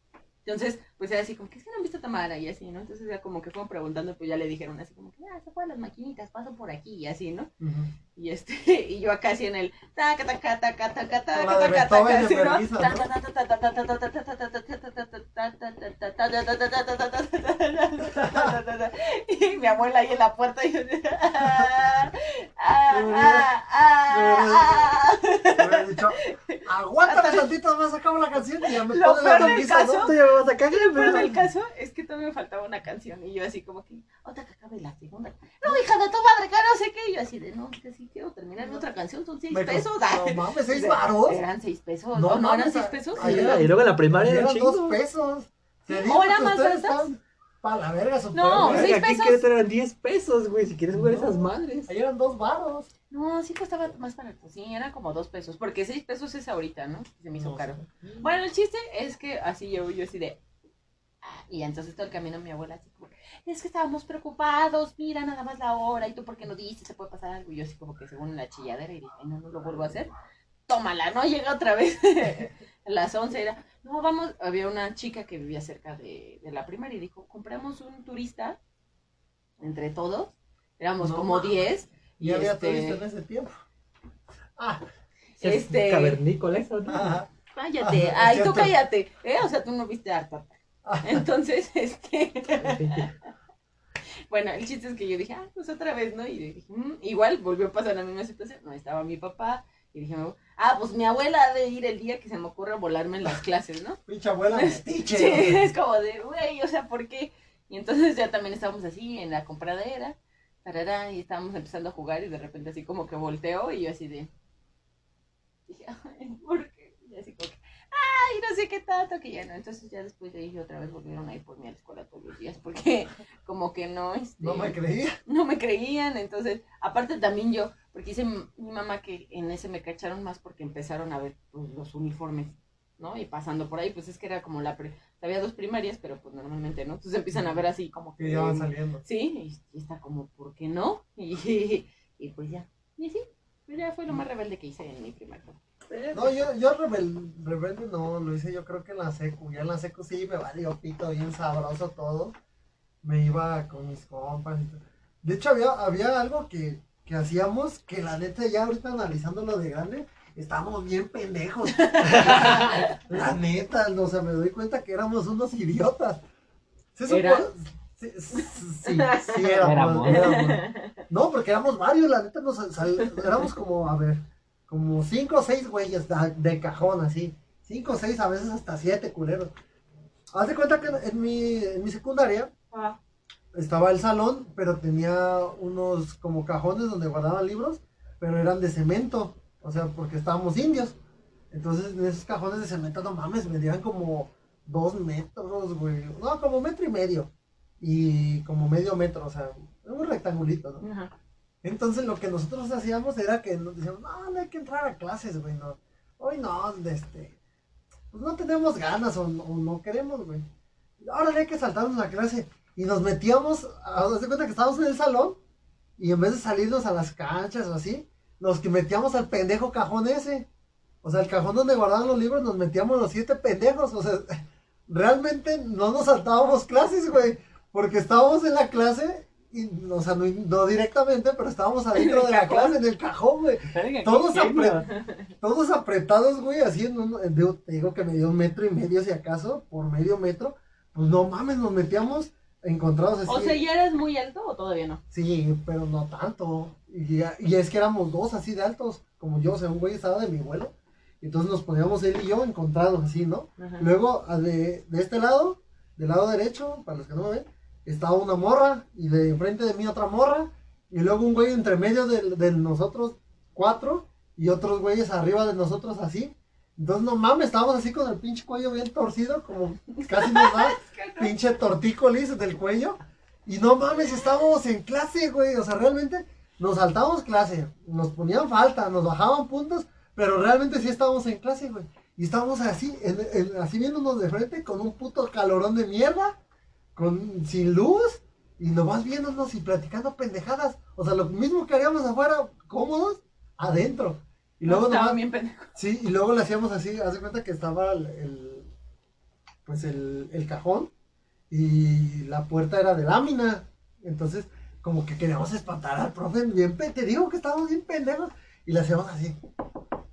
Entonces, pues era así como que es que no han visto a Tamara y así, ¿no? Entonces ya como que fueron preguntando, pues ya le dijeron así como que, ah, se fue a las maquinitas, paso por aquí y así, ¿no? Y este, y yo acá así en el taca taca taca taca taca taca. Y mi abuela ahí en la puerta y yo ah, ah, ah, Me hubiera dicho, aguántame tantito, me acabo la canción y ya me pone la camisa. Tú ya me vas a cagar, Pero el caso es que todavía me faltaba una canción. Y yo así como que, otra que acabe la segunda. No, hija de tu madre, que no sé qué. Y yo así de, no, que sí quiero terminar mi otra canción, son seis Me pesos. costó- No *laughs* mames, seis varos. Eran seis pesos. No No, no, eran seis pesos. Ahí Sí, era- y luego en la primaria era eran dos pesos. Te digo que más ustedes baratas. están pa' la verga, super No, verga. seis Aquí en pesos. Querétaro eran 10 pesos, güey, si quieres jugar esas madres. Ahí eran dos varos. No, sí costaba más barato. Sí, era como dos pesos. Porque seis pesos es ahorita, ¿no? Se me hizo No caro. Bueno, el chiste es que así yo, yo así de. ah, Y entonces todo el camino mi abuela así como, es que estábamos preocupados, mira nada más la hora, y tú por qué no dices, se puede pasar algo. Y yo así como que según la chilladera y dije, "Ay, no, no lo vuelvo a hacer. Tómala, ¿no? Llega otra vez. *laughs* A las 11 era, no, vamos, había una chica que vivía cerca de, de la primaria y dijo, compramos un turista entre todos, éramos No como mames. 10. Y había este, turista en ese tiempo. Ah, *laughs* Este- Cavernícola eso, ¿no? ajá. Cállate, ay, es tú cállate, ¿eh? O sea, tú no viste harta. *laughs* Entonces, este, *laughs* bueno, el chiste es que yo dije, ah, pues otra vez, ¿no? Y dije, "Mm", igual volvió a pasar la misma situación, no estaba mi papá, y dije, ah, pues mi abuela ha de ir el día que se me ocurra volarme en las clases, ¿no? Pinche abuela mestiche. Sí, es como de, güey, o sea, ¿por qué? Y entonces ya también estábamos así en la compradera, tarará, y estábamos empezando a jugar y de repente así como que volteó y yo así de, dije, ay, ¿por qué? Y así como que, ay, no sé qué tanto, que ya no. Entonces ya después de ahí otra vez volvieron a ir por mí a la escuela todos los días porque *laughs* como que no, este, No me creía. no me creían, entonces, aparte también yo, porque dice m- mi mamá que en ese me cacharon más porque empezaron a ver pues, los uniformes, ¿no? Y pasando por ahí, pues es que era como la, pri- había dos primarias, pero pues normalmente, ¿no? Entonces empiezan a ver así como que... Que ya van saliendo. Sí, y, y está como, ¿por qué no? *laughs* Y, y pues ya, y sí, pues ya fue lo más rebelde que hice en mi primer No, yo, yo rebel, rebelde no, lo hice yo creo que en la secu. Ya en la secu sí me valió pito bien sabroso todo. Me iba con mis compas. y todo. De hecho, había, había algo que, que hacíamos que la neta ya ahorita analizándolo de grande, estábamos bien pendejos. *laughs* la neta, o sea, me doy cuenta que éramos unos idiotas. Se ¿Eran? Sí, sí, sí, sí éramos, Éramos. éramos. No, porque éramos varios, la neta, nos sal- éramos como, a ver, como cinco o seis güeyes de, cajón, así. Cinco o seis, a veces hasta siete culeros. Haz de cuenta que en mi, en mi secundaria Ah, estaba el salón, pero tenía unos como cajones donde guardaban libros, pero eran de cemento, o sea, porque estábamos indios. Entonces, en esos cajones de cemento, no mames, medían como dos metros, güey. No, como metro y medio. Y como medio metro, o sea, un rectangulito, ¿no? ajá. Entonces lo que nosotros hacíamos era que nos decíamos, no, no hay que entrar a clases, güey, no. Hoy no, este, pues no tenemos ganas o, no queremos, güey. Ahora hay que saltarnos la clase. Y nos metíamos, a de cuenta que estábamos en el salón, y en vez de salirnos a las canchas o así, nos metíamos al pendejo cajón ese. O sea, el cajón donde guardaban los libros, nos metíamos los siete pendejos. O sea, *laughs* realmente no nos saltábamos clases, güey. Porque estábamos en la clase, y, o sea, no, no directamente, pero estábamos adentro de la cajón. clase, en el cajón, güey. *laughs* Todos apre- Todos apretados, güey, así en un, en- digo, te digo que me dio un metro y medio, si acaso, por medio metro. Pues no mames, nos metíamos encontrados así. O sea, ¿ya eras muy alto o todavía no? Sí, pero no tanto. Y, y es que éramos dos así de altos, como yo, o sea, un güey estaba de mi vuelo. Y entonces nos poníamos él y yo encontrados así, ¿no? Ajá. Luego, de este lado, del lado derecho, para los que no me ven, estaba una morra y de enfrente de mí otra morra. Y luego un güey entre medio de, de nosotros cuatro y otros güeyes arriba de nosotros así. Entonces, no mames, estábamos así con el pinche cuello bien torcido, como casi nos da *laughs* pinche tortícolis del cuello. Y no mames, estábamos en clase, güey. O sea, realmente nos saltábamos clase, nos ponían falta, nos bajaban puntos, pero realmente sí estábamos en clase, güey. Y estábamos así, en- en- así viéndonos de frente con un puto calorón de mierda, con, sin luz, y nomás viéndonos y platicando pendejadas. O sea, lo mismo que haríamos afuera, cómodos, adentro. Y luego Estaba nomás, bien pendejo. Sí, y luego le hacíamos así, haz de cuenta que estaba el, el- pues el, el cajón y la puerta era de lámina. Entonces, como que queríamos espantar al profe bien te digo que estábamos bien pendejos. Y le hacíamos así.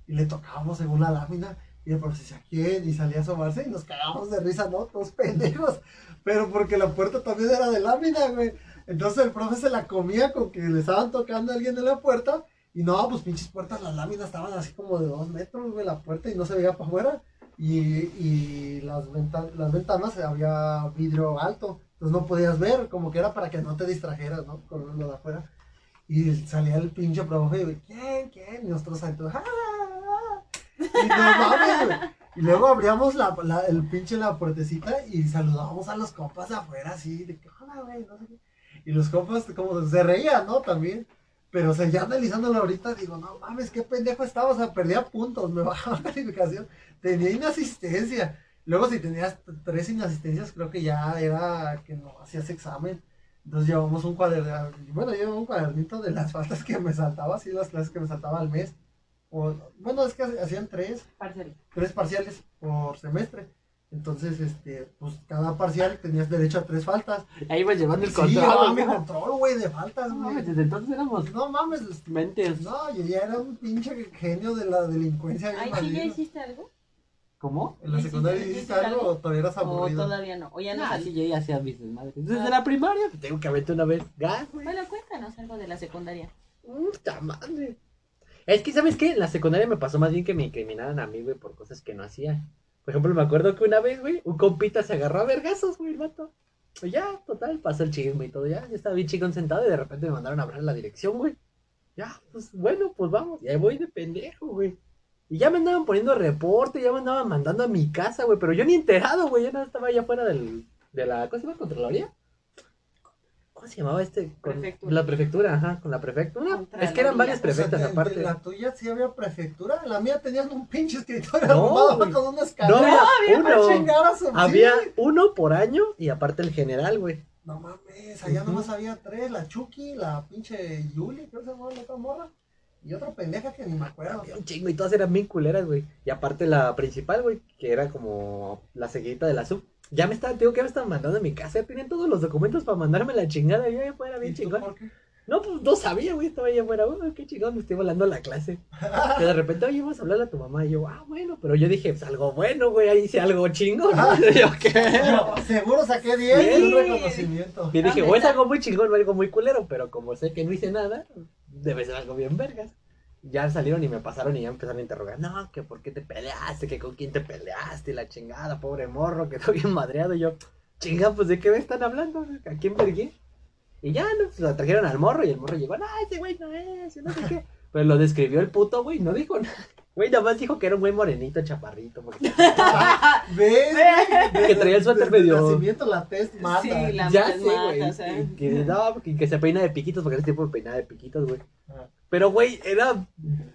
Y le tocábamos según la lámina. Y el profe decía, ¿quién? Y salía a asomarse y nos cagábamos de risa, ¿no? Todos pendejos. Pero porque la puerta también era de lámina, güey. Entonces el profe se la comía con que le estaban tocando a alguien en la puerta. Y no, pues pinches puertas, las láminas estaban así como de dos metros, güey, la puerta y no se veía para afuera. Y, y las, venta- las ventanas había vidrio alto, Entonces no podías ver, como que era para que no te distrajeras, ¿no? Con lo de afuera. Y salía el pinche profe, güey, ¿quién? ¿Quién? Y nosotros ahí todos, ¡ah! ah". Y no mames, güey. Y luego abríamos la, el pinche la puertecita y saludábamos a los compas afuera así, de que, no sé qué. Y los compas como se reían, ¿no? También. Pero o sea, ya analizándolo ahorita, digo, no mames, qué pendejo estaba, o sea, perdía puntos, me *laughs* bajaba la calificación, tenía inasistencia. Luego si tenías tres inasistencias, creo que ya era que no hacías examen. Entonces llevamos un cuaderno, bueno, yo un cuadernito de las faltas que me saltaba, así las clases que me saltaba al mes. O, bueno, es que hacían tres, Parcial. tres parciales por semestre. Entonces, este, pues cada parcial tenías derecho a tres faltas. Ahí vas llevando el Sí, control. llevaba mi control, güey, de faltas, No güey. mames, desde entonces éramos No mames, los- mentes. no, yo ya era un pinche genio de la delincuencia. Ay, ¿sí ya hiciste algo? ¿Cómo? ¿En la ¿Ya secundaria hiciste- hiciste algo algo? o todavía eras O aburrido? todavía no. O ya no Ah, sí, yo ya hacía mis desmadres. Desde Ah. la primaria, tengo que avente una vez gas, güey. Bueno, cuéntanos algo de la secundaria. Puta madre. Es que, ¿sabes qué? En la secundaria me pasó más bien que me incriminaran a mí, güey, por cosas que no hacía. Por ejemplo, me acuerdo que una vez, güey, un compita se agarró a vergazos, güey, el vato. Ya, total, pasó el chisme y todo, ya. Yo estaba bien chingón sentado y de repente me mandaron a hablar la dirección, güey. Ya, pues bueno, pues vamos. Y ahí voy de pendejo, güey. Y ya me andaban poniendo reporte, ya me andaban mandando a mi casa, güey. Pero yo ni enterado, güey. Yo nada estaba allá afuera del, de la. ¿Cómo se llama? ¿Contraloría? ¿Cómo se llamaba este? Con Prefectura. La prefectura, ajá, con la prefectura. Es que eran varias O sea, prefectas de- aparte. la tuya sí había prefectura, la mía tenían un pinche escritorio No, armado güey. con una No, escalera. había para uno. a Había uno por año y aparte el general, güey. No mames, allá nomás había tres, la Chucky, la pinche Yuli, creo que se llamaba la otra morra, y otra pendeja que ni me acuerdo. Había un chingo y todas eran bien culeras, güey. Y aparte la principal, güey, que era como la seguidita de la sub. Ya me estaban, digo que me estaban mandando a mi casa. Ya tenían todos los documentos para mandarme la chingada. Yo ya fuera ¿Y bien chingón. por qué? No, pues no sabía, güey. Estaba allá afuera. Uy, qué chingón, me estoy volando la clase. *laughs* Y de repente, oye, vamos a hablarle a tu mamá. Y yo, ah, bueno. Pero yo dije, pues algo bueno, güey. Ahí hice algo chingón. Ah. Y *laughs* yo, ¿qué? Seguro saqué 10 y un Sí. reconocimiento. Y dije, ¿Dónde o es algo muy chingón o algo muy culero, pero como sé que no hice nada, debe ser algo bien vergas. Ya salieron y me pasaron y ya empezaron a interrogar, no, que por qué te peleaste, que con quién te peleaste, la chingada, pobre morro, que estoy bien madreado. Y yo, chinga, pues de qué me están hablando, ¿a quién vergué? Y ya, no, pues lo trajeron al morro y el morro llegó, no, ese güey no es, y no sé qué. Pero lo describió el puto, güey, no dijo nada. Güey, nada más dijo que era un güey morenito, chaparrito, porque *laughs* ¿Ves? *laughs* Que traía el suéter medio- nacimiento la test mata. Sí, la ya sé, güey. o sea. que, que no, que, que se peina de piquitos, porque en ese tiempo me peinaba de piquitos, güey. Ah. Pero, güey, era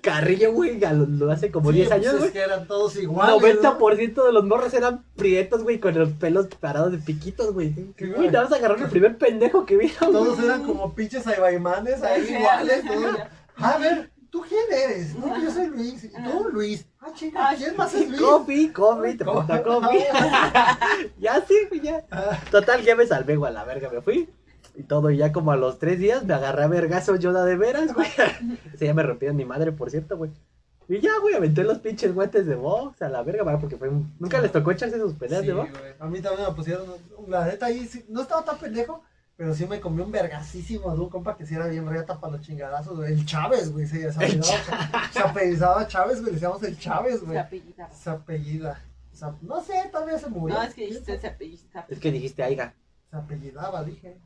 carrillo, güey, a lo, lo hace como Sí, 10 pues años, es güey. que eran todos iguales. ¿no? 90% de los morros eran prietos, güey, con los pelos parados de piquitos, güey. Güey, nada más agarraron el primer pendejo que vino. Todos eran como pinches aibaimanes, ahí iguales. todos. *laughs* A ver, ¿tú quién eres? No, yo soy Luis. ¿Y tú, Luis? Ah, chica, Ah, ¿quién más es Luis? Coffee, coffee, te falta coffee. *laughs* ya sí, güey, ya. Ah, Total, ya me salvé, güey, a la verga, me fui. Y todo, y ya como a los tres días me agarré a vergazos yo de veras, güey. *laughs* Ese ya me rompieron mi madre, por cierto, güey. Y ya, güey, aventé los pinches guantes de box a la verga, güey, porque fue un- Nunca les tocó echarse sus peleas sí, de box. güey. A mí también me pusieron, la neta ahí, sí, no estaba tan pendejo, pero sí me comí un vergasísimo de un compa que sí era bien reata para los chingadazos, güey. El Chávez, güey, se, se El apellidaba, Chávez, güey, le decíamos el Chávez, Se güey. Se apellida. Se ap- no sé, todavía se murió. No, es que dijiste se apellidaba. Es que dijiste, aiga. Se apellidaba, dije.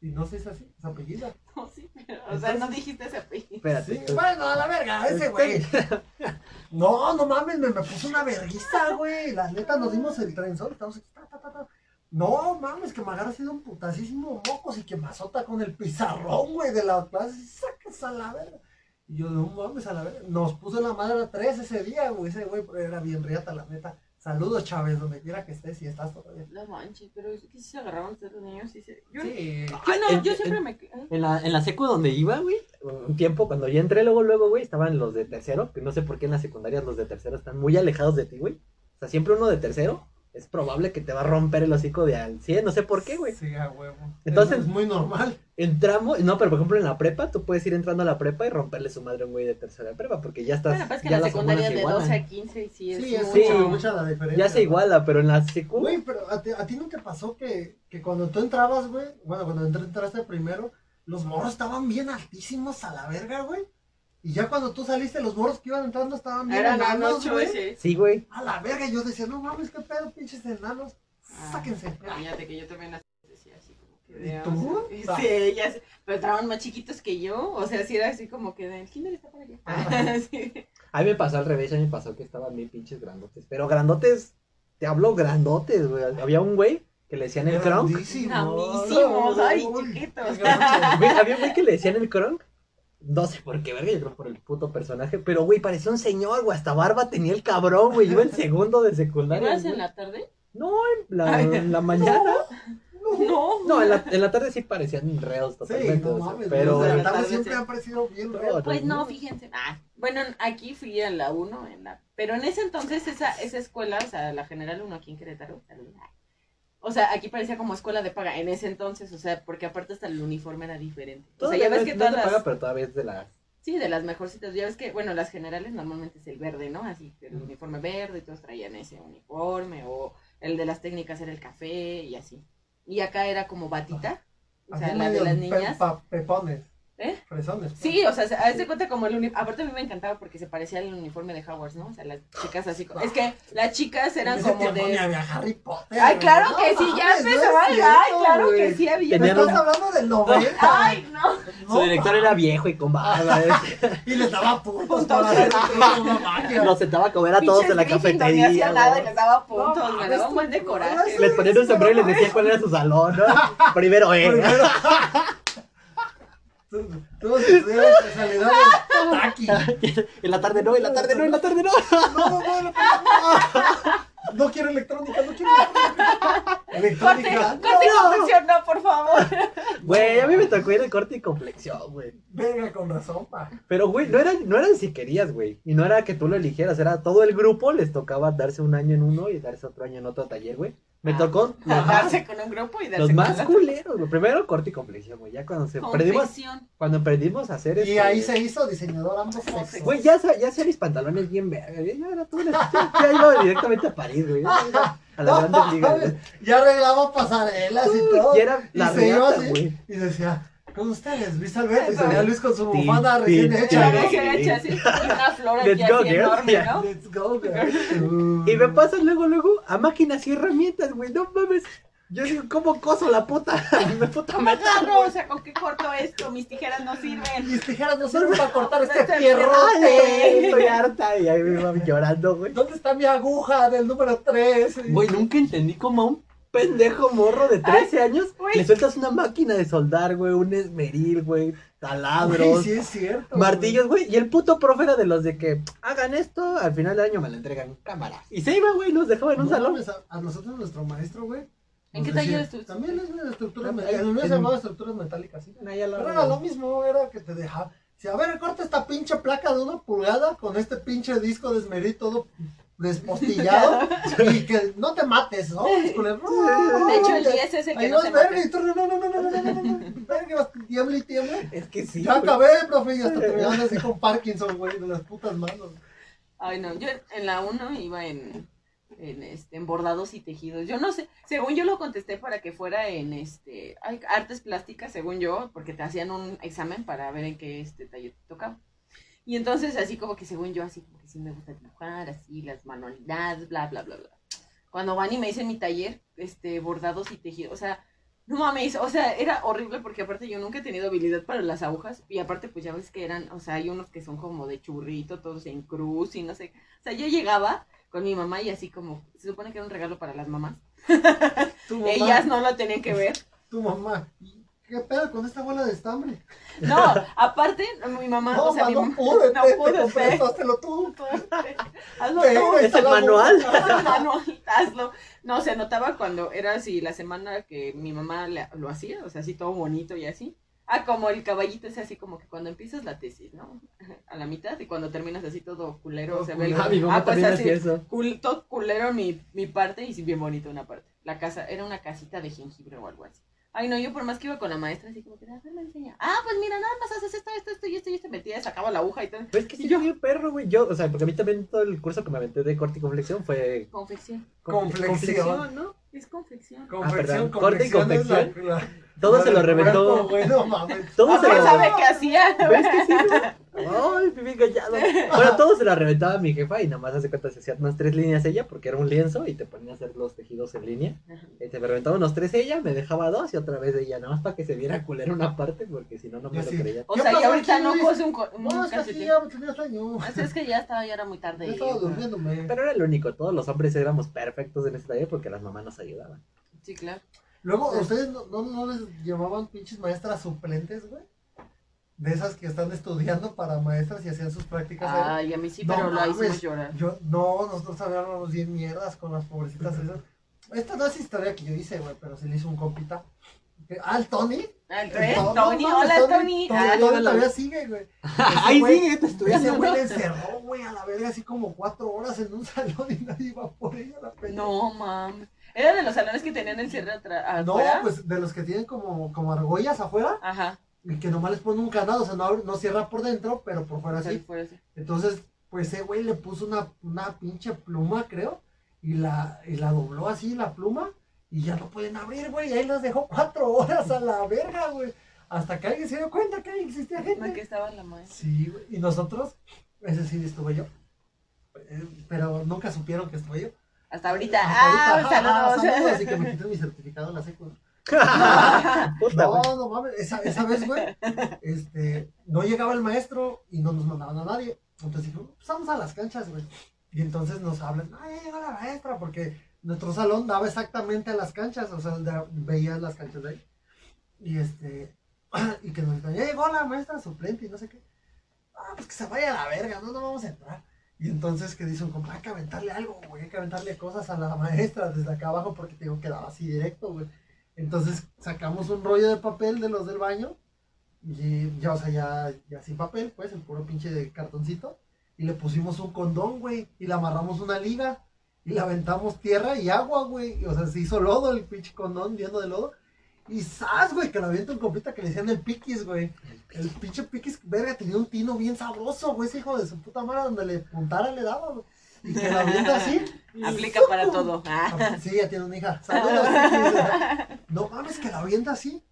Y no sé si es así, se apellida. *laughs* No, sí, pero, o sea, no dijiste ese apellido. *laughs* Espérate. Sí, bueno, a la verga, ese güey. *laughs* No, no mames, me, me puso una verguista, güey. La neta, nos dimos el trenzón, estamos aquí, ta, ta, ta, ta. No mames, que me agarra sido un putasísimo mocos y que me azota con el pizarrón, güey, de la clase. y Sacas a la verga. Y yo, no mames, a la verga. Nos puso la madre a tres ese día, güey. Ese güey era bien riata, la neta. Saludos, Chávez, donde quiera que estés, si estás todavía. No manches, pero es que sí se agarraron ustedes los niños. Sí se... Yo, Sí. yo Ah, no, en- yo siempre en- me. ¿eh? En la, en la secu donde iba, güey, un tiempo cuando ya entré luego, luego, güey, estaban los de tercero, que no sé por qué en las secundarias los de tercero están muy alejados de ti, güey. O sea, siempre uno de tercero es probable que te va a romper el hocico de al 100, no sé por qué, güey. Sí, a huevo. Entonces- es muy normal. Entramos, no, pero por ejemplo en la prepa, tú puedes ir entrando a la prepa y romperle su madre a un güey de tercera prepa, porque ya estás, Bueno, pues que ya en la secundaria de igualan. 12 a 15 sí es. Sí, es mucho. Sí. mucha, mucha la diferencia. Ya se ¿no? iguala, pero en la secu, Güey, pero a ti, a ti no te pasó que, que cuando tú entrabas, güey, bueno, cuando entraste primero, los morros estaban bien altísimos a la verga, güey. Y ya cuando tú saliste, los morros que iban entrando estaban bien Eran enanos, güey. sí, güey. A la verga, y yo decía, no mames, qué pedo, pinches enanos. Ah, Sáquense. Fíjate que yo también así decía. ¿Y tú? Y Ah. Sí, ellas, pero estaban más chiquitos que yo, o sea, sí era así como que el kinder está por allá. *laughs* Sí. A mí me pasó al revés, a mí me pasó que estaban bien pinches grandotes. Pero grandotes, te hablo grandotes, güey. Había un güey que le decían el cronk. Grandísimo. Grandísimos, ay, chiquitos. había un güey que le decían el cronk. No sé por qué, verga, yo creo por el puto personaje. Pero, güey, parecía un señor, güey. Hasta barba tenía el cabrón, güey. Iba en *laughs* segundo de secundaria. ¿Ibas güey. en la tarde? No, en la, Ay. en la mañana. No. No, en la, en la tarde sí parecían reos Sí, totalmente. no o sea, mames. pero. En la la tarde siempre sí. han parecido bien No, real. Pues no, fíjense. Ah, bueno, aquí fui en la 1, en la... pero en ese entonces esa, esa escuela, o sea, la General 1 aquí en Querétaro, saludos. O sea, aquí parecía como escuela de paga en ese entonces, o sea, porque aparte hasta el uniforme era diferente. O sea, ya ves que no todas las... paga, pero todavía es de la. Sí, de las mejorcitas. Ya ves que, bueno, las generales normalmente es el verde, ¿no? Así, el uniforme verde y todos traían ese uniforme, o el de las técnicas era el café y así. Y acá era como batita, o sea, Así la de las niñas. pepones. Fresones. pues. Sí, o sea, se- haz de cuenta como el uniforme. Aparte a mí me encantaba porque se parecía al uniforme de Hogwarts, ¿no? O sea, las *gasps* chicas así. como- Es que las chicas eran En ese como de. había Harry Potter. Ay, claro No que sí, ya mames, no empezaba. Ay, claro que sí había. Me estás una- hablando del 90. *laughs* Ay, no. No, Su director era viejo y con barba. ¿eh? *laughs* Y les daba puntos para hacer. *laughs* Nos sentaba a comer a todos en la cafetería. Ni hacía nada y les daba puntos, No, me daba un buen de coraje. Les ponían un sombrero y les decía cuál era su salón, ¿no? Primero, eh. Taki. En la tarde no, en la tarde no, en la tarde no. No, no, no, no, no. No quiero electrónica, no quiero electrónica. Corte, Electrónica. corte y no. confección, no, por favor. Güey, a mí me tocó ir de corte y complexión, güey. Venga, con razón, pa. Pero, güey, no era, no era si querías, güey. Y no era que tú lo eligieras, era todo el grupo les tocaba darse un año en uno y darse otro año en otro taller, güey. Me Ah. tocó los *laughs* más, Darse con un grupo y darse los más culeros, güey. Primero corte y complexión, güey. Ya cuando se Confección. cuando aprendimos a hacer Y este- ahí se hizo diseñador ambos ¿Cómo sexos. Güey, ya, ya hacía mis pantalones bien verga. Ya, era todo una- ya, ya iba directamente a París, güey. Ya iba a las grandes ligas. *laughs* Ya arreglaba pasarelas y todo. Y era Y la se iba regata, así, güey. Y decía, con ustedes, Luis Alberto. Y salía Luis con su bufanda recién hecha. ¿no? una flor aquí Let's go, así girl. enorme. ¿no? Let's go, girl. *laughs* Y me pasas luego, luego a máquinas y herramientas, güey. No mames. Yo digo, ¿cómo coso la puta? *laughs* Me puta ¿Cómo madre. agarro? O sea, ¿con qué corto esto? Mis tijeras no sirven. Mis tijeras no sirven para cortar *laughs* este Ay, pierrote. Estoy harta. Y ahí me iba llorando, güey. ¿Dónde está mi aguja del número 3? Güey, nunca entendí cómo a un pendejo morro de 13 años güey. le sueltas una máquina de soldar, güey. Un esmeril, güey. Taladros. sí es cierto. Martillos, güey. Y el puto profe era de los de que hagan esto, al final del año me la entregan. Cámara. Y se iba, güey, nos dejaba en un No salón. mames, a, a nosotros nuestro maestro, güey. ¿En qué taller estuviste? También es de estructuras Ah, metálicas. El mío se en- llamaba estructuras metálicas, sí. Pero era lo güey. mismo, era que te dejaba. Si a ver, corta esta pinche placa de una pulgada con este pinche disco de esmeril todo despostillado *laughs* y que no te mates, ¿no? De hecho, el ya- 10 es el que no se y tú, no, no, no, no, no, no, no, no, no, verga, vas tiembla y tiembla. Es que sí. Ya acabé, profe, y hasta terminamos así con Parkinson, güey, de las putas manos. Ay, no, yo en la 1 iba en, en, este, en bordados y tejidos. Yo no sé, según yo lo contesté para que fuera en este ay, artes plásticas, según yo, porque te hacían un examen para ver en qué este taller te tocaba. Y entonces así como que según yo, así como que sí me gusta dibujar, así las manualidades, bla, bla, bla, bla. Cuando van y me dicen mi taller, este, bordados y tejidos, o sea, no mames, o sea, era horrible porque aparte yo nunca he tenido habilidad para las agujas y aparte pues ya ves que eran, o sea, hay unos que son como de churrito, todos en cruz y no sé. O sea, yo llegaba con mi mamá y así como, se supone que era un regalo para las mamás. Tu *laughs* mamá, Ellas no lo tenían que ver. Tu mamá. ¿Qué pedo con esta bola de estambre? No, aparte, mi mamá, No, o sea, ma, mi *laughs* no mamá- pude, no pude, hazlo tú. hazlo tú. Es el manual. manual, hazlo. No, se notaba cuando era así la semana que mi mamá le- lo hacía, o sea, así todo bonito y así. Ah, como el caballito es así como que cuando empiezas la tesis, ¿no? A la mitad y cuando terminas así todo culero, Todo se ve el... Ah, mi mamá Ah, pues también así, hacía eso. cul- todo culero mi, mi parte y sí bien bonito una parte. La casa, era una casita de jengibre o algo así. Ay, no, yo por más que iba con la maestra, así como que, a ver, me enseña. Ah, pues mira, nada más haces esto, esto, esto y esto y esto. Metía, sacaba la aguja y todo. Pero es que sí, yo yo- fui perro, güey. Yo, o sea, porque a mí también todo el curso que me aventé de corte y conflexión fue. Confección. Conflexión. ¿no? Es confección. Confección, perdón, corte y confección confección. la- Todo la se lo reventó. cuerpo, güey, no mames. Todo se ¿Quién lo. sabe qué hacía? ¿Ves que sí, güey? Ay, engañado. Bueno, todo se lo reventaba mi jefa y nada más hace cuenta se hacían unas tres líneas ella porque era un lienzo y te ponía a hacer los tejidos en línea. Y te me reventaba unos tres ella, me dejaba dos y otra vez ella, nada más para que se viera culera una parte porque si no, no me lo creía. O ¿Qué sea, y ahorita no cose un, co- un No, es que ya tenía sueño. Así es que ya estaba, ya era muy tarde. Yo estaba durmiéndome. Pero era el único, todos los hombres éramos perfectos en ese taller porque las mamás nos ayudaban. Sí, claro. Luego, ¿ustedes no, no, no les llevaban pinches maestras suplentes, güey? De esas que están estudiando para maestras y hacían sus prácticas ahí. Ay, a mí sí, No pero la hicimos llorar. Yo, no, nosotros hablábamos bien mierdas con las pobrecitas esas. Esta no es historia que yo hice, güey, pero se le hizo un compita. Ah, el Tony. Ah, el El Tony, Tony, no, hola Tony. Tony, Ah, Tony todavía sigue, güey. *laughs* Ahí güey- sigue, te Ese estudiando. güey ¿no? le encerró, güey, a la verga, así como cuatro horas en un *laughs* salón y nadie iba por ella la pena. No, mames. Era de los salones que tenían el cierre atrás. No, pues de los que tienen como, como argollas afuera Ajá. y que nomás les ponen un candado, o sea, no, no cierra por dentro, pero por fuera sí. así. Entonces, pues ese güey le puso una, una pinche pluma, creo, y la, y la dobló así, la pluma, y ya no pueden abrir, güey, y ahí las dejó cuatro *laughs* horas a la verga, güey. Hasta que alguien se dio cuenta que ahí existía No, que gente. estaba la maestra. Sí, güey, y nosotros, ese sí estuve yo, Eh, pero nunca supieron que estuve yo. Hasta ahorita. Hasta ah, ahorita, *laughs* ajá, saludos. saludos, así que me quité mi certificado en la secu. *laughs* No, no mames, esa, esa vez, güey, este, no llegaba el maestro y no nos mandaban a nadie. Entonces dijo, pues vamos a las canchas, güey. Y entonces nos hablan, no, ya llegó la maestra, porque nuestro salón daba exactamente a las canchas, o sea, veías las canchas de ahí. Y este, *clears throat* y que nos dijeron, ya llegó la maestra suplente y no sé qué. Ah, pues que se vaya a la verga, no, no vamos a entrar. Y entonces que dice un hay que aventarle algo, güey, hay que aventarle cosas a la maestra desde acá abajo porque te digo que daba así directo, güey. Entonces sacamos un rollo de papel de los del baño y ya, o sea, ya, ya sin papel, pues, el puro pinche de cartoncito. Y le pusimos un condón, güey, y le amarramos una liga y le aventamos tierra y agua, güey. y, O sea, se hizo lodo el pinche condón lleno de lodo. Y ¡zas, güey! Que lo avienta un compita que le decían el piquis, güey. El pinche piquis, verga, tenía un tino bien sabroso, güey, ese hijo de su puta madre, donde le puntara le daba, güey. Y que lo avienta así. *laughs* Aplica para todo. Ah. Ah, Sí, ya tiene una hija. Saludos, Piquis. *laughs* No mames, que la avienta así.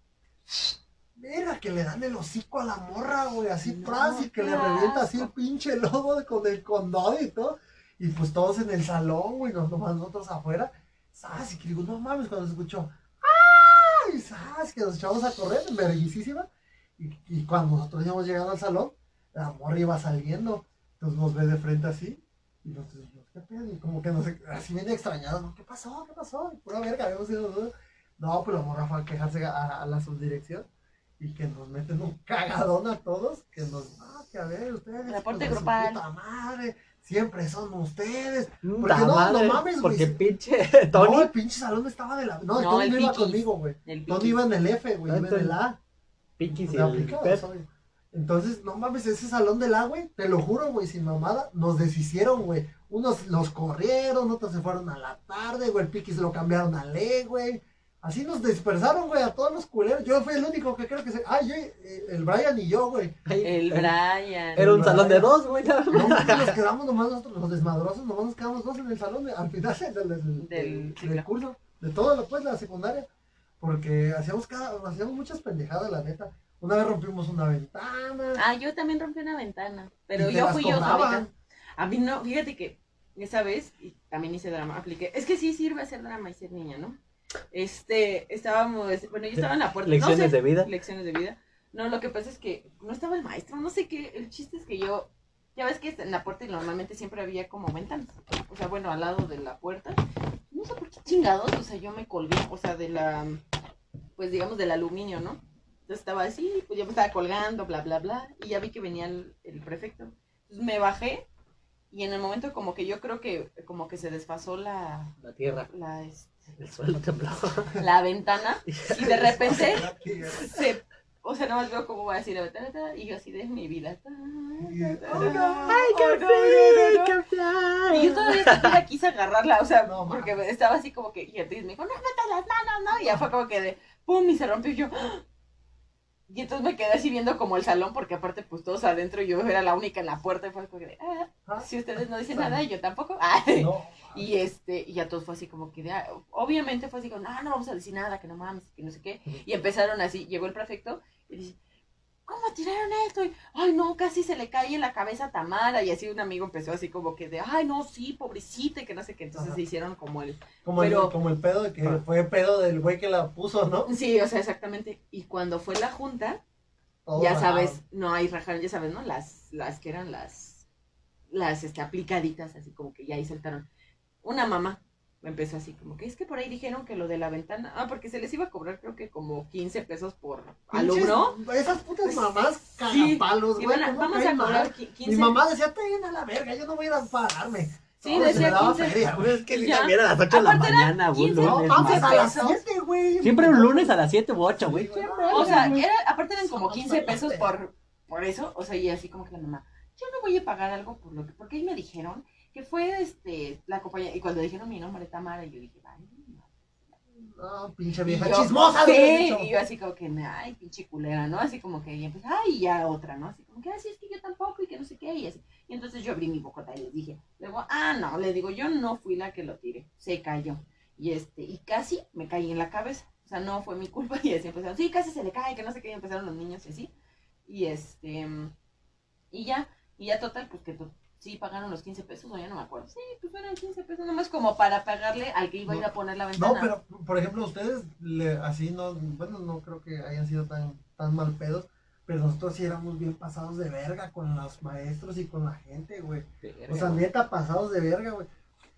Verga, que le dan el hocico a la morra, güey, así No, tras y que le revienta así el pinche lobo de- con el condón y todo. Y pues todos en el salón, güey, nos nomás nosotros afuera. ¿Sabes? Y que digo, no mames, cuando se escuchó. ¿Sabes? Que nos echamos a correr, verguisísima. Y, y cuando nosotros íbamos llegando al salón, la morra iba saliendo. Entonces nos ve de frente así. Y nosotros dijimos, ¿qué pedo? Y como que nos, así bien extrañados, ¿no? ¿Qué pasó? ¿Qué pasó? Y pura verga, habíamos ido nosotros. No, pues la morra fue a quejarse a, a la subdirección. Y que nos meten un cagadón a todos. Que nos, ah, que a ver, ustedes. Reporte grupal. Puta madre, siempre son ustedes. Puta no, no madre, mames, güey. Porque pinche *laughs* No, Tony. el pinche salón estaba de la. No, el No, Tony el no iba Piquis. conmigo, güey. El Tony iba en el F, güey. Iba en el A. Pep. sorry. Entonces, no mames, ese salón del A, güey, te lo juro, güey, sin mamada, nos deshicieron, güey. Unos los corrieron, otros se fueron a la tarde, güey, el piqui se lo cambiaron a Le, güey. Así nos dispersaron, güey, a todos los culeros. Yo fui el único que creo que se... Ah, yo, eh, el Brian y yo, güey. El Brian. Era un salón de dos, güey. No, nos quedamos nomás nosotros, los desmadrosos, nomás nos quedamos dos en el salón de- al final del, del, del- Del del ciclo. curso. De todo lo pues, la secundaria. Porque hacíamos cada, hacíamos muchas pendejadas, la neta. Una vez rompimos una ventana. Ah, yo también rompí una ventana. Pero y yo fui yo solita. A mí no, fíjate que esa vez y también hice drama, apliqué. Es que sí sirve hacer drama y ser niña, ¿no? Este, estábamos, bueno, yo estaba en la puerta. no Lecciones sé, de vida. Lecciones de vida. No, lo que pasa es que no estaba el maestro, no sé qué. El chiste es que yo, ya ves que en la puerta normalmente siempre había como ventanas. O sea, bueno, al lado de la puerta. No sé por qué chingados, o sea, yo me colgué, o sea, de la, pues digamos, del aluminio, ¿no? Entonces estaba así, pues yo me estaba colgando, bla, bla, bla. Y ya vi que venía el, el prefecto. Entonces me bajé y en el momento como que yo creo que como que se desfasó la, La tierra. la, este, El suelo tembló. la ventana y de repente *laughs* Y- se, o sea, nada más veo cómo va a decir y yo así de mi vida. ta, y- ta, ta, ¡Oh, no! ¡Ay, oh, no, no, no, no. fly! Y yo todavía siquiera quise agarrarla, o sea, No, porque estaba así como que, y entonces me dijo, no metas las manos, no, y ya fue como que de, pum, y se rompió y yo, ¡ah! y entonces me quedé así viendo como el salón, porque aparte, pues todos adentro, y yo era la única en la puerta, y fue como que de, ah, Ah, si ustedes no dicen nada, yo tampoco, *laughs* No. Y este, y ya todo fue así como que, de, ah, obviamente fue así como, no, no vamos a decir nada, que no mames, que no sé qué, y empezaron así, llegó el prefecto, y dice, ¿cómo tiraron esto? Y, ay, no, casi se le cae en la cabeza a Tamara. Y así un amigo empezó así como que de, ay, no, sí, pobrecita, y que no sé qué. Entonces Ajá. se hicieron como el, Como, Pero- el, como el pedo de que Ah. fue pedo del güey que la puso, ¿no? sí, o sea, exactamente. Y cuando fue la junta, ya sabes, no hay rajaron, ya sabes, ¿no? Las, las que eran las, las, este, aplicaditas, así como que ya ahí saltaron. Una mamá empezó así como que es que por ahí dijeron que lo de la ventana, ah, porque se les iba a cobrar creo que como 15 pesos por alumno. Esas putas mamás Sí, cagapalos, Y güey. ¿cómo vamos a cobrar qui- 15. Mi mamá decía, te a la verga, yo no voy a ir a pararme. Sí, No, decía me daba 15. feria, güey. Es que sí, Ya. también a las 8 de la mañana, güey. 15 No, mames, a las pesos. 7, güey. Siempre un lunes a las 7 u 8, güey. Sí, O sea, era, aparte eran como Somos 15 pesos por, por eso, o sea, y así como que la mamá, yo no voy a pagar algo por lo que, porque ahí me dijeron que fue este la compañía, y cuando dijeron mi nombre Tamara, yo dije, vale, no. Pinche vieja yo, chismosa, Sí, dicho. y yo así como que, ay, pinche culera, ¿no? Así como que, ay, ya otra, ¿no? Así como que, así es que yo tampoco, y que no sé qué, y así. Y entonces yo abrí mi bocota y les dije, luego, ah, no, le digo, yo no fui la que lo tiré, se cayó. Y este, y casi me caí en la cabeza. O sea, no fue mi culpa. *laughs* Y así empezaron, sí, casi se le cae, que no sé qué, y empezaron los niños y así. Y este, y ya, y ya total, pues que to- sí pagaron los 15 pesos, o ya no me acuerdo. Sí, pues fueron 15 pesos, nomás como para pagarle al que iba a ir a poner la ventana. No, pero, por ejemplo, ustedes le, así no, bueno, no creo que hayan sido tan, tan mal pedos, pero nosotros sí éramos bien pasados de verga con los maestros y con la gente, güey. O sea, neta, pasados de verga, güey.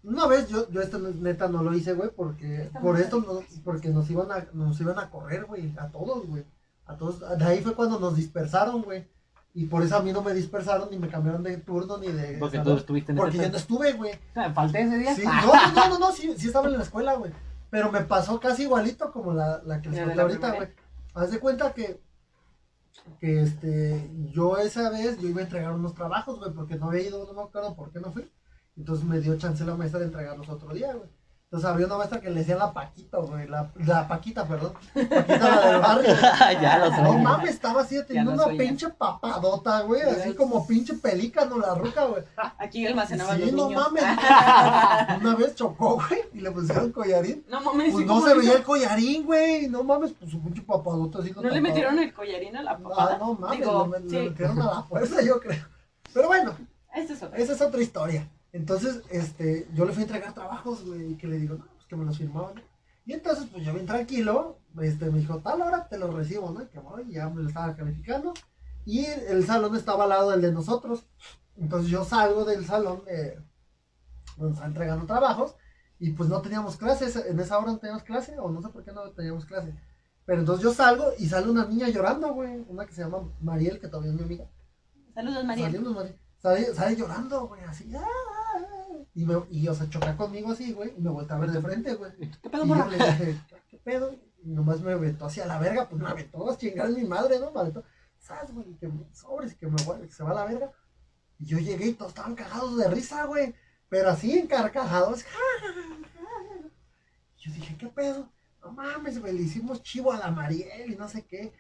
Una vez yo, yo esto neta no lo hice, güey, porque por esto no- porque nos iban a, nos iban a correr, güey, a todos, güey. A todos, de ahí fue cuando nos dispersaron, güey. Y por eso a mí no me dispersaron ni me cambiaron de turno ni de Porque tú salón, estuviste en porque ese yo no estuve, güey. Falté ese día. Sí, no, no, no, no, sí, sí estaba en la escuela, güey. Pero me pasó casi igualito como la, la que les conté ahorita, güey. Haz de cuenta que, que este, yo esa vez, yo iba a entregar unos trabajos, güey, porque no había ido, no me acuerdo por qué no fui. Entonces me dio chance la maestra de entregarlos otro día, güey. Entonces había una maestra que le decía la Paquita, güey, la, la Paquita, perdón. Paquita la del barrio. *laughs* ya lo No traigo. mames, estaba así teniendo no una soy ya. pinche papadota, güey, así como pinche pelícano la ruca, güey. *laughs* Aquí almacenaban Sí, los no niños. mames. *laughs* Una vez chocó, güey, y le pusieron collarín. No mames, Pues ¿y no se veía el collarín, güey. No mames, pues su pinche papadota así. lo ¿No le metieron el collarín a la papada? Ah, no mames, Digo, le, le sí, metieron a la fuerza, yo creo. Pero bueno, esto es otra. esa es otra historia. Entonces, este, yo le fui a entregar trabajos, güey, y que le digo, no, pues que me los firmaban. Y entonces, pues yo bien tranquilo, este, me dijo, tal hora te los recibo, ¿no? Y que voy, y ya me lo estaba calificando. Y el salón estaba al lado del de nosotros. Entonces yo salgo del salón de donde estaba entregando trabajos y pues no teníamos clases, en esa hora no teníamos clase o no sé por qué no teníamos clase. Pero entonces yo salgo y sale una niña llorando, güey, una que se llama Mariel, que todavía es mi amiga. Saludos, María. Salimos, Mariel. Sale, sale llorando, güey, así. ¡ah! Y, me, y o sea, choca conmigo así, güey, y me voltea a ver de frente, güey. ¿Qué pedo, Y yo le dije, ¿qué pedo? Y nomás me aventó hacia la verga, pues me aventó chingar mi madre, ¿no? Me aventó, ¿sabes, güey? Que me sobres, que, me, voy- que se va a la verga. Y yo llegué y todos estaban cagados de risa, güey. Pero así encarcajados. Y yo dije, ¿qué pedo? No mames, güey, le hicimos chivo a la Mariel y no sé qué.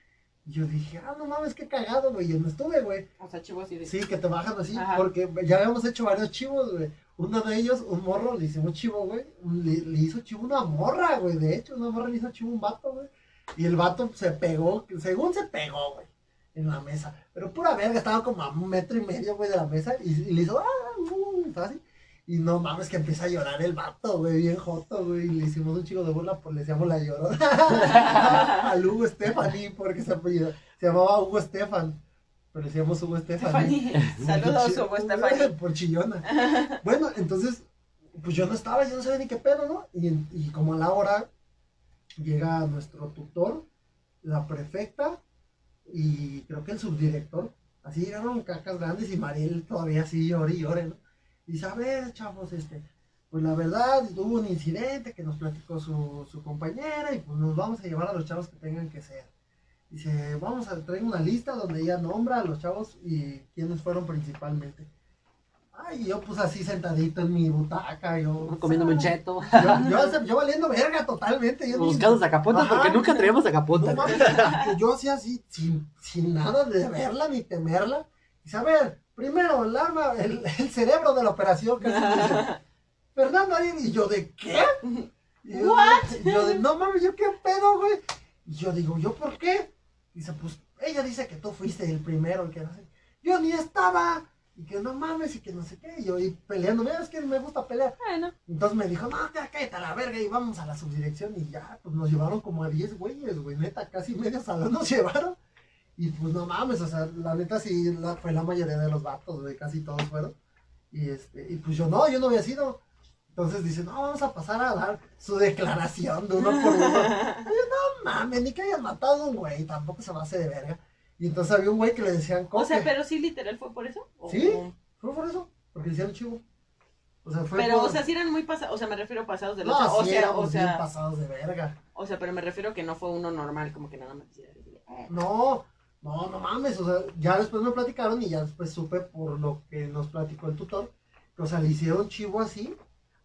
Y yo dije, ah, no mames, qué cagado, güey. Yo no estuve, güey. O sea, chivo así de... Sí, que te bajan así, Ajá. porque ya habíamos hecho varios chivos, güey. Uno de ellos, un morro, le hicimos chivo, güey. Le, le hizo chivo una morra, güey. De hecho, una morra le hizo chivo un vato, güey. Y el vato se pegó, según se pegó, güey, en la mesa. Pero pura verga, estaba como a un metro y medio, güey, de la mesa. Y, y le hizo, ah, uh, estaba así. Y no mames, que empieza a llorar el vato, güey, bien joto, güey. Y le hicimos un chico de burla, pues le decíamos la llorona. *laughs* Al Hugo Stephanie, porque se apellida. Se llamaba Hugo Stefan. Pero le decíamos Hugo. Stephanie. Saludos, Hugo Stephanie. Por chillona. Bueno, entonces, pues yo no estaba, yo no sabía ni qué pedo, ¿no? Y, y como a la hora llega nuestro tutor, la prefecta y creo que el subdirector. Así llegaron cacas grandes y Mariel todavía así llore y llore, ¿no? Y dice, a ver, chavos, este, pues la verdad, hubo un incidente que nos platicó su, su compañera y pues nos vamos a llevar a los chavos que tengan que ser. Dice, vamos a traer una lista donde ella nombra a los chavos y quiénes fueron principalmente. Ay, yo pues así sentadito en mi butaca, yo... Comiéndome un cheto. Yo, yo, yo valiendo verga totalmente. Yo Buscando sacapuntas porque nunca traíamos sacapuntas. yo hacía así, sin, sin nada de verla ni temerla. Dice, a ver, primero, el arma, el, el cerebro de la operación. dice, *laughs* Fernando Ariel, y yo, ¿de qué? Y yo, y yo de, no mames, ¿yo qué pedo, güey? Y yo digo, ¿yo por qué? Dice, pues, ella dice que tú fuiste el primero, y que no sé. Yo ni estaba, y que no mames, y que no sé qué. Y yo y peleando, mira, es que me gusta pelear. Bueno, Entonces me dijo, no, ya cállate a la verga y vamos a la subdirección. Y ya, pues nos llevaron como a 10 güeyes, güey, neta, casi medio salón nos *laughs* llevaron. Y pues no mames, o sea, la neta sí la- fue la mayoría de los vatos, güey, casi todos fueron. Y este, y pues yo no, yo no había sido. Entonces dice, no, vamos a pasar a dar su declaración de uno por uno. Y yo, no mames, ni que hayan matado a un güey, tampoco se me hace de verga. Y entonces había un güey que le decían, o sea, "Coque". pero sí literal fue por eso. ¿O- Sí. Fue por eso, porque le hicieron chivo. O sea, fue Pero, por- o sea, sí eran muy pasados, o sea, me refiero a pasados de no, los o sí sea, o bien sea, pasados de verga. o sea, pero me refiero que no fue uno normal, como que nada más eh, No, no, no mames, o sea, ya después me platicaron y ya después supe por lo que nos platicó el tutor, que, o sea, le hicieron chivo así,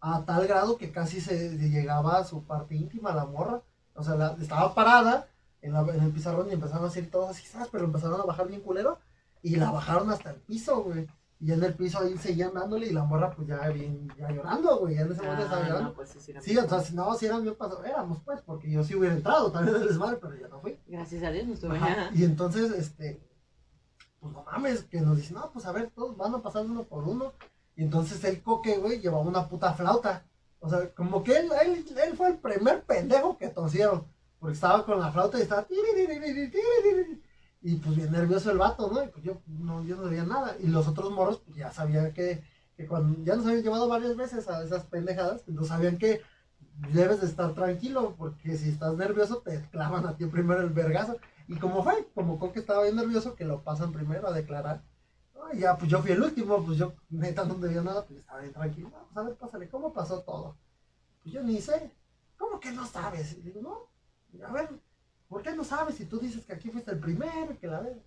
a tal grado que casi se llegaba a su parte íntima, la morra, o sea, la- estaba parada en, la- en el pizarrón y empezaron a hacer todos así, ¿sabes? Pero empezaron a bajar bien culero y la bajaron hasta el piso, güey. Y en el piso ahí seguían dándole y la morra pues ya bien, ya llorando, güey, ya en ese momento estaba ah, llorando. no, pues sí, sí, Sí, o sea, si no, si eran bien pasados, éramos pues, porque yo sí hubiera entrado también en el desmadre, pero ya no fui. Gracias a Dios no estuve. Ajá, Y entonces, este, pues no mames, que nos dicen, no, pues a ver, todos van a pasar uno por uno. Y entonces el coque, güey, llevaba una puta flauta. O sea, como que él, él, él fue el primer pendejo que tosieron. Porque estaba con la flauta y estaba. Y pues bien nervioso el vato, ¿no? Y pues yo no, yo no sabía nada. Y los otros morros, pues ya sabían que, que cuando ya nos habían llevado varias veces a esas pendejadas, entonces sabían que debes de estar tranquilo, porque si estás nervioso te clavan a ti primero el vergazo. Y como fue, como Coque estaba bien nervioso, que lo pasan primero a declarar. No, y ya, pues yo fui el último, pues yo neta no debía nada, pues estaba bien tranquilo. Vamos a ver, pásale, ¿cómo pasó todo? Pues yo ni sé. ¿Cómo que no sabes? Y digo, no, a ver, ¿por qué no sabes si tú dices que aquí fuiste el primero, que la vez?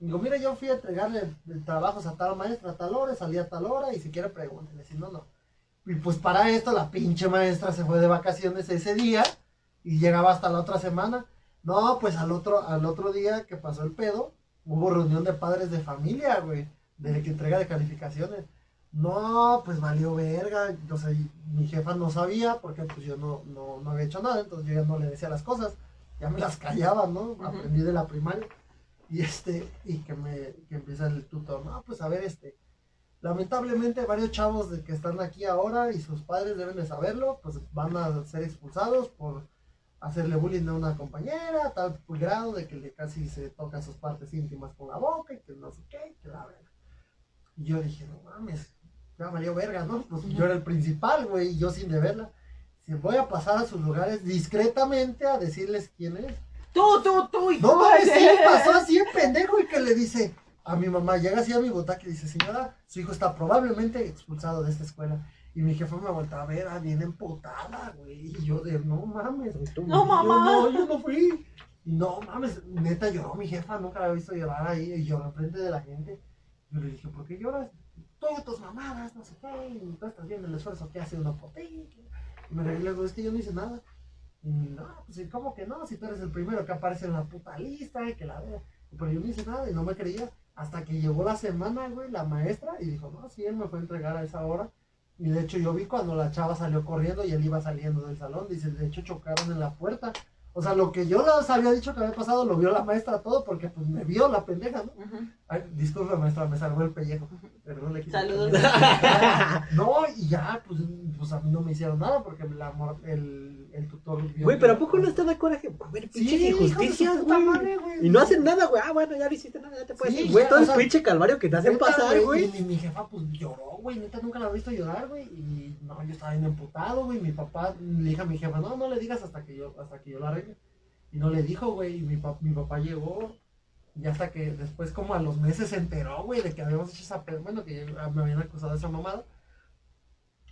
Digo, mira, yo fui a entregarle trabajos a tal maestra a tal hora, salí a tal hora, y si quiere pregúntele, si no, no. Y pues para esto la pinche maestra se fue de vacaciones ese día y llegaba hasta la otra semana. No, pues al otro, al otro día que pasó el pedo, hubo reunión de padres de familia, güey, de que entrega de calificaciones. No, pues valió verga, o sea, mi jefa no sabía porque pues yo no, no, no había hecho nada, entonces yo ya no le decía las cosas, ya me las callaba, ¿no? Aprendí de la primaria. Y este, y que me, que empieza el tutor, no, pues a ver, este, lamentablemente varios chavos de que están aquí ahora y sus padres deben de saberlo, pues van a ser expulsados por hacerle bullying a una compañera, a tal grado de que le casi se toca sus partes íntimas con la boca y que no sé qué, que la verga. Y yo dije, no mames, ya valió verga, ¿no? Pues yo era el principal, güey, y yo sin deberla. Si voy a pasar a sus lugares discretamente a decirles quién es. Tú, tú, tú y No mames, sí, pasó así en pendejo y que le dice a mi mamá, llega así a mi butaca y dice, señora, su hijo está probablemente expulsado de esta escuela. Y mi jefa me voltea a ver, ah, bien emputada, güey. Y yo de, no mames. Y tú, No, Yo, mamá. no, yo no fui. Y no mames, neta lloró mi jefa, nunca la había visto llorar ahí, y lloró enfrente de la gente. Yo le dije, ¿por qué lloras? Todas tus mamadas, no sé qué, y tú estás viendo el esfuerzo que hace uno por ti. Me reí, es que yo no hice nada. Y no, pues ¿y ¿cómo que no? Si tú eres el primero que aparece en la puta lista y que la vea. Pero yo no hice nada y no me creía. Hasta que llegó la semana, güey, la maestra, y dijo, no, sí, él me fue a entregar a esa hora. Y de hecho yo vi cuando la chava salió corriendo y él iba saliendo del salón. Dice, de hecho chocaron en la puerta. O sea, lo que yo les había dicho que había pasado lo vio la maestra todo porque pues me vio la pendeja, ¿no? Ay, disculpe maestra, me salvó el pellejo. Pero no le quise Saludos. *laughs* No, y ya, pues, pues a mí no me hicieron nada porque la mor- el, el tutor vio Güey, pero ¿a poco no está de coraje? A ver, Sí, pinches su injusticias, güey. madre, güey. Y no hacen nada, güey. Ah, bueno, ya no hiciste nada, ya te puedes Sí, ir. Güey, todo o el pinche calvario que te hacen Neta, pasar, Y güey. mi, mi jefa, pues lloró, güey. Neta, nunca la había visto llorar, güey. Y no, yo estaba bien emputado, güey. Mi papá le dije a mi jefa, no, no le digas hasta que yo, hasta que yo la arregle. Y no le dijo, güey. Y mi, pa- mi papá llegó. Y hasta que después, como a los meses, se enteró, güey, de que habíamos hecho esa. Bueno, que me habían acusado de esa mamada.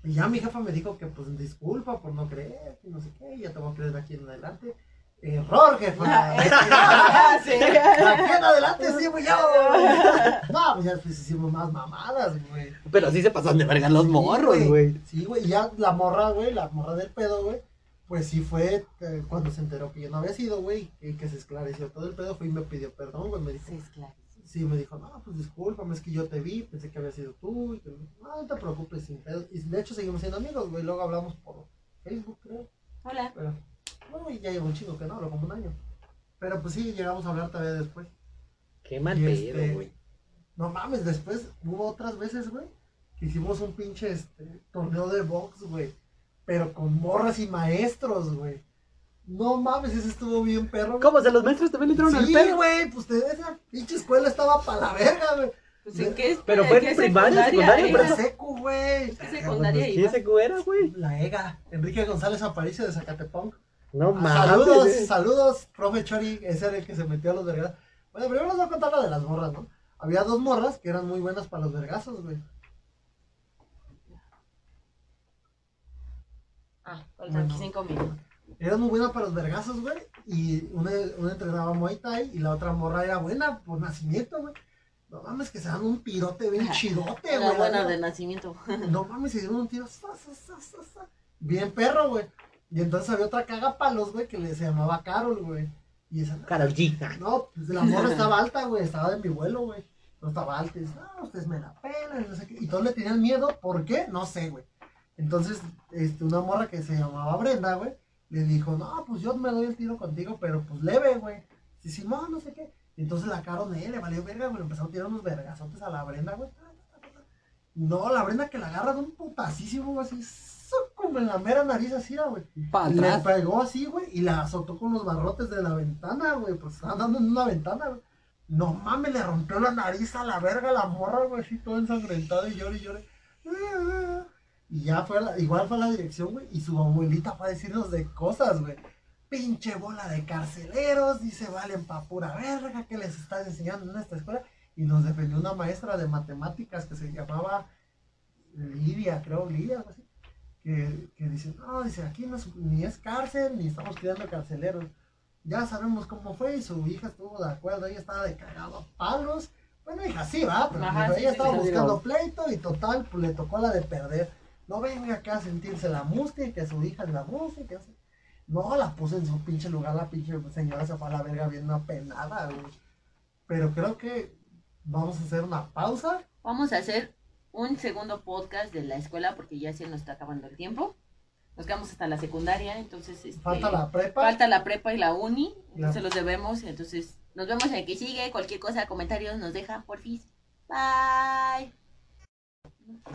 Y ya mi jefa me dijo que, pues, disculpa por no creer, que no sé qué. Ya te voy a creer de aquí en adelante. Error, jefa. *laughs* Ah, *laughs* sí. De aquí en adelante sí, güey, yo. *laughs* No, pues ya después hicimos más mamadas, güey. Pero sí se pasan de verga los Sí, morros, güey. Sí, güey, y ya la morra, güey, la morra del pedo, güey. Pues sí fue eh, cuando se enteró que yo no había sido, güey, y que se esclareció todo el pedo, fue y me pidió perdón, güey, me dijo, Sí, es claro. sí, me dijo, no, pues discúlpame, es que yo te vi, pensé que había sido tú, y que, no, no te preocupes, sin pedo. Y de hecho seguimos siendo amigos, güey, luego hablamos por Facebook, creo. Hola. Pero, no, y ya llevo un chingo que no hablo, como un año. Pero pues sí, llegamos a hablar todavía después. Qué mal pedo, este- güey. No mames, después hubo otras veces, güey, que hicimos un pinche este, torneo de box, güey. Pero con morras y maestros, güey. No mames, ese estuvo bien perro. güey. ¿Cómo? ¿Se los maestros también le entraron al Sí, pedo? güey, pues esa pinche escuela estaba para la verga, güey. Pues en qué es Pero fue ¿qué en primaria, secundaria, era? pero- La secu, güey. ¿Qué secundaria ¿Quién ibas? se era, güey? La EGA, Enrique González Aparicio de Zacatepec. No mames. saludos, güey. saludos, profe Chori, ese era el que se metió a los vergazos. Bueno, primero les voy a contar la de las morras, ¿no? Había dos morras que eran muy buenas para los vergazos, güey. Ah, faltan Bueno. minutos. Eran muy buenas para los vergazos, güey. Y una, una entrenaba Muay Thai y la otra morra era buena por nacimiento, güey. No mames, que se dan un tirote bien *laughs* chidote, güey. buena de nacimiento. *laughs* No mames, se dieron un tiro. sa, sa, sa, sa, sa. Bien perro, güey. Y entonces había otra cagapalos, güey, que le se llamaba Carol, güey. Y esa, Karol G. Ah, no, pues la morra estaba alta, güey. Estaba de mi vuelo, güey. No estaba alta. Y dice, no, ustedes me la pelan, no sé qué. Y todos le tenían miedo. ¿Por qué? No sé, güey. Entonces, este, una morra que se llamaba Brenda, güey, le dijo, no, pues yo me doy el tiro contigo, pero pues leve, güey. Sí, sí, no, no sé qué. Y entonces la Carol, eh, le valió verga, güey. Empezó a tirar unos vergazotes a la Brenda, güey. No, la Brenda que la agarra de un putasísimo, güey, así, como en la mera nariz así, güey. Le pegó así, güey, y la azotó con los barrotes de la ventana, güey. Pues estaban dando en una ventana, güey. No mames, le rompió la nariz a la verga la morra, güey, así todo ensangrentado y llore y llore. Y ya fue, la- igual fue a la dirección, güey, y su abuelita fue a decirnos de cosas, güey. Pinche bola de carceleros, dice, valen pa' pura verga, que les estás enseñando en esta escuela? Y nos defendió una maestra de matemáticas que se llamaba Lidia, creo, Lidia, algo así que, que dice, no, dice, aquí no es, ni es cárcel, ni estamos cuidando carceleros. Ya sabemos cómo fue y su hija estuvo de acuerdo, ella estaba de cagado a palos. Bueno, hija, sí, va, pero Ajá, dijo, sí, ella sí, estaba sí, buscando pleito y total, pues le tocó la de perder. No venga acá a sentirse la mustia que su hija es la mustia que así. No, la puse en su pinche lugar, la pinche señora se fue a la verga bien apenada, güey. Pero creo que vamos a hacer una pausa. Vamos a hacer un segundo podcast de la escuela porque ya se nos está acabando el tiempo. Nos quedamos hasta la secundaria, entonces este, Falta la prepa. falta la prepa y la uni, Ya. se los debemos, entonces nos vemos en el que sigue, cualquier cosa, comentarios nos dejan, porfis. Bye.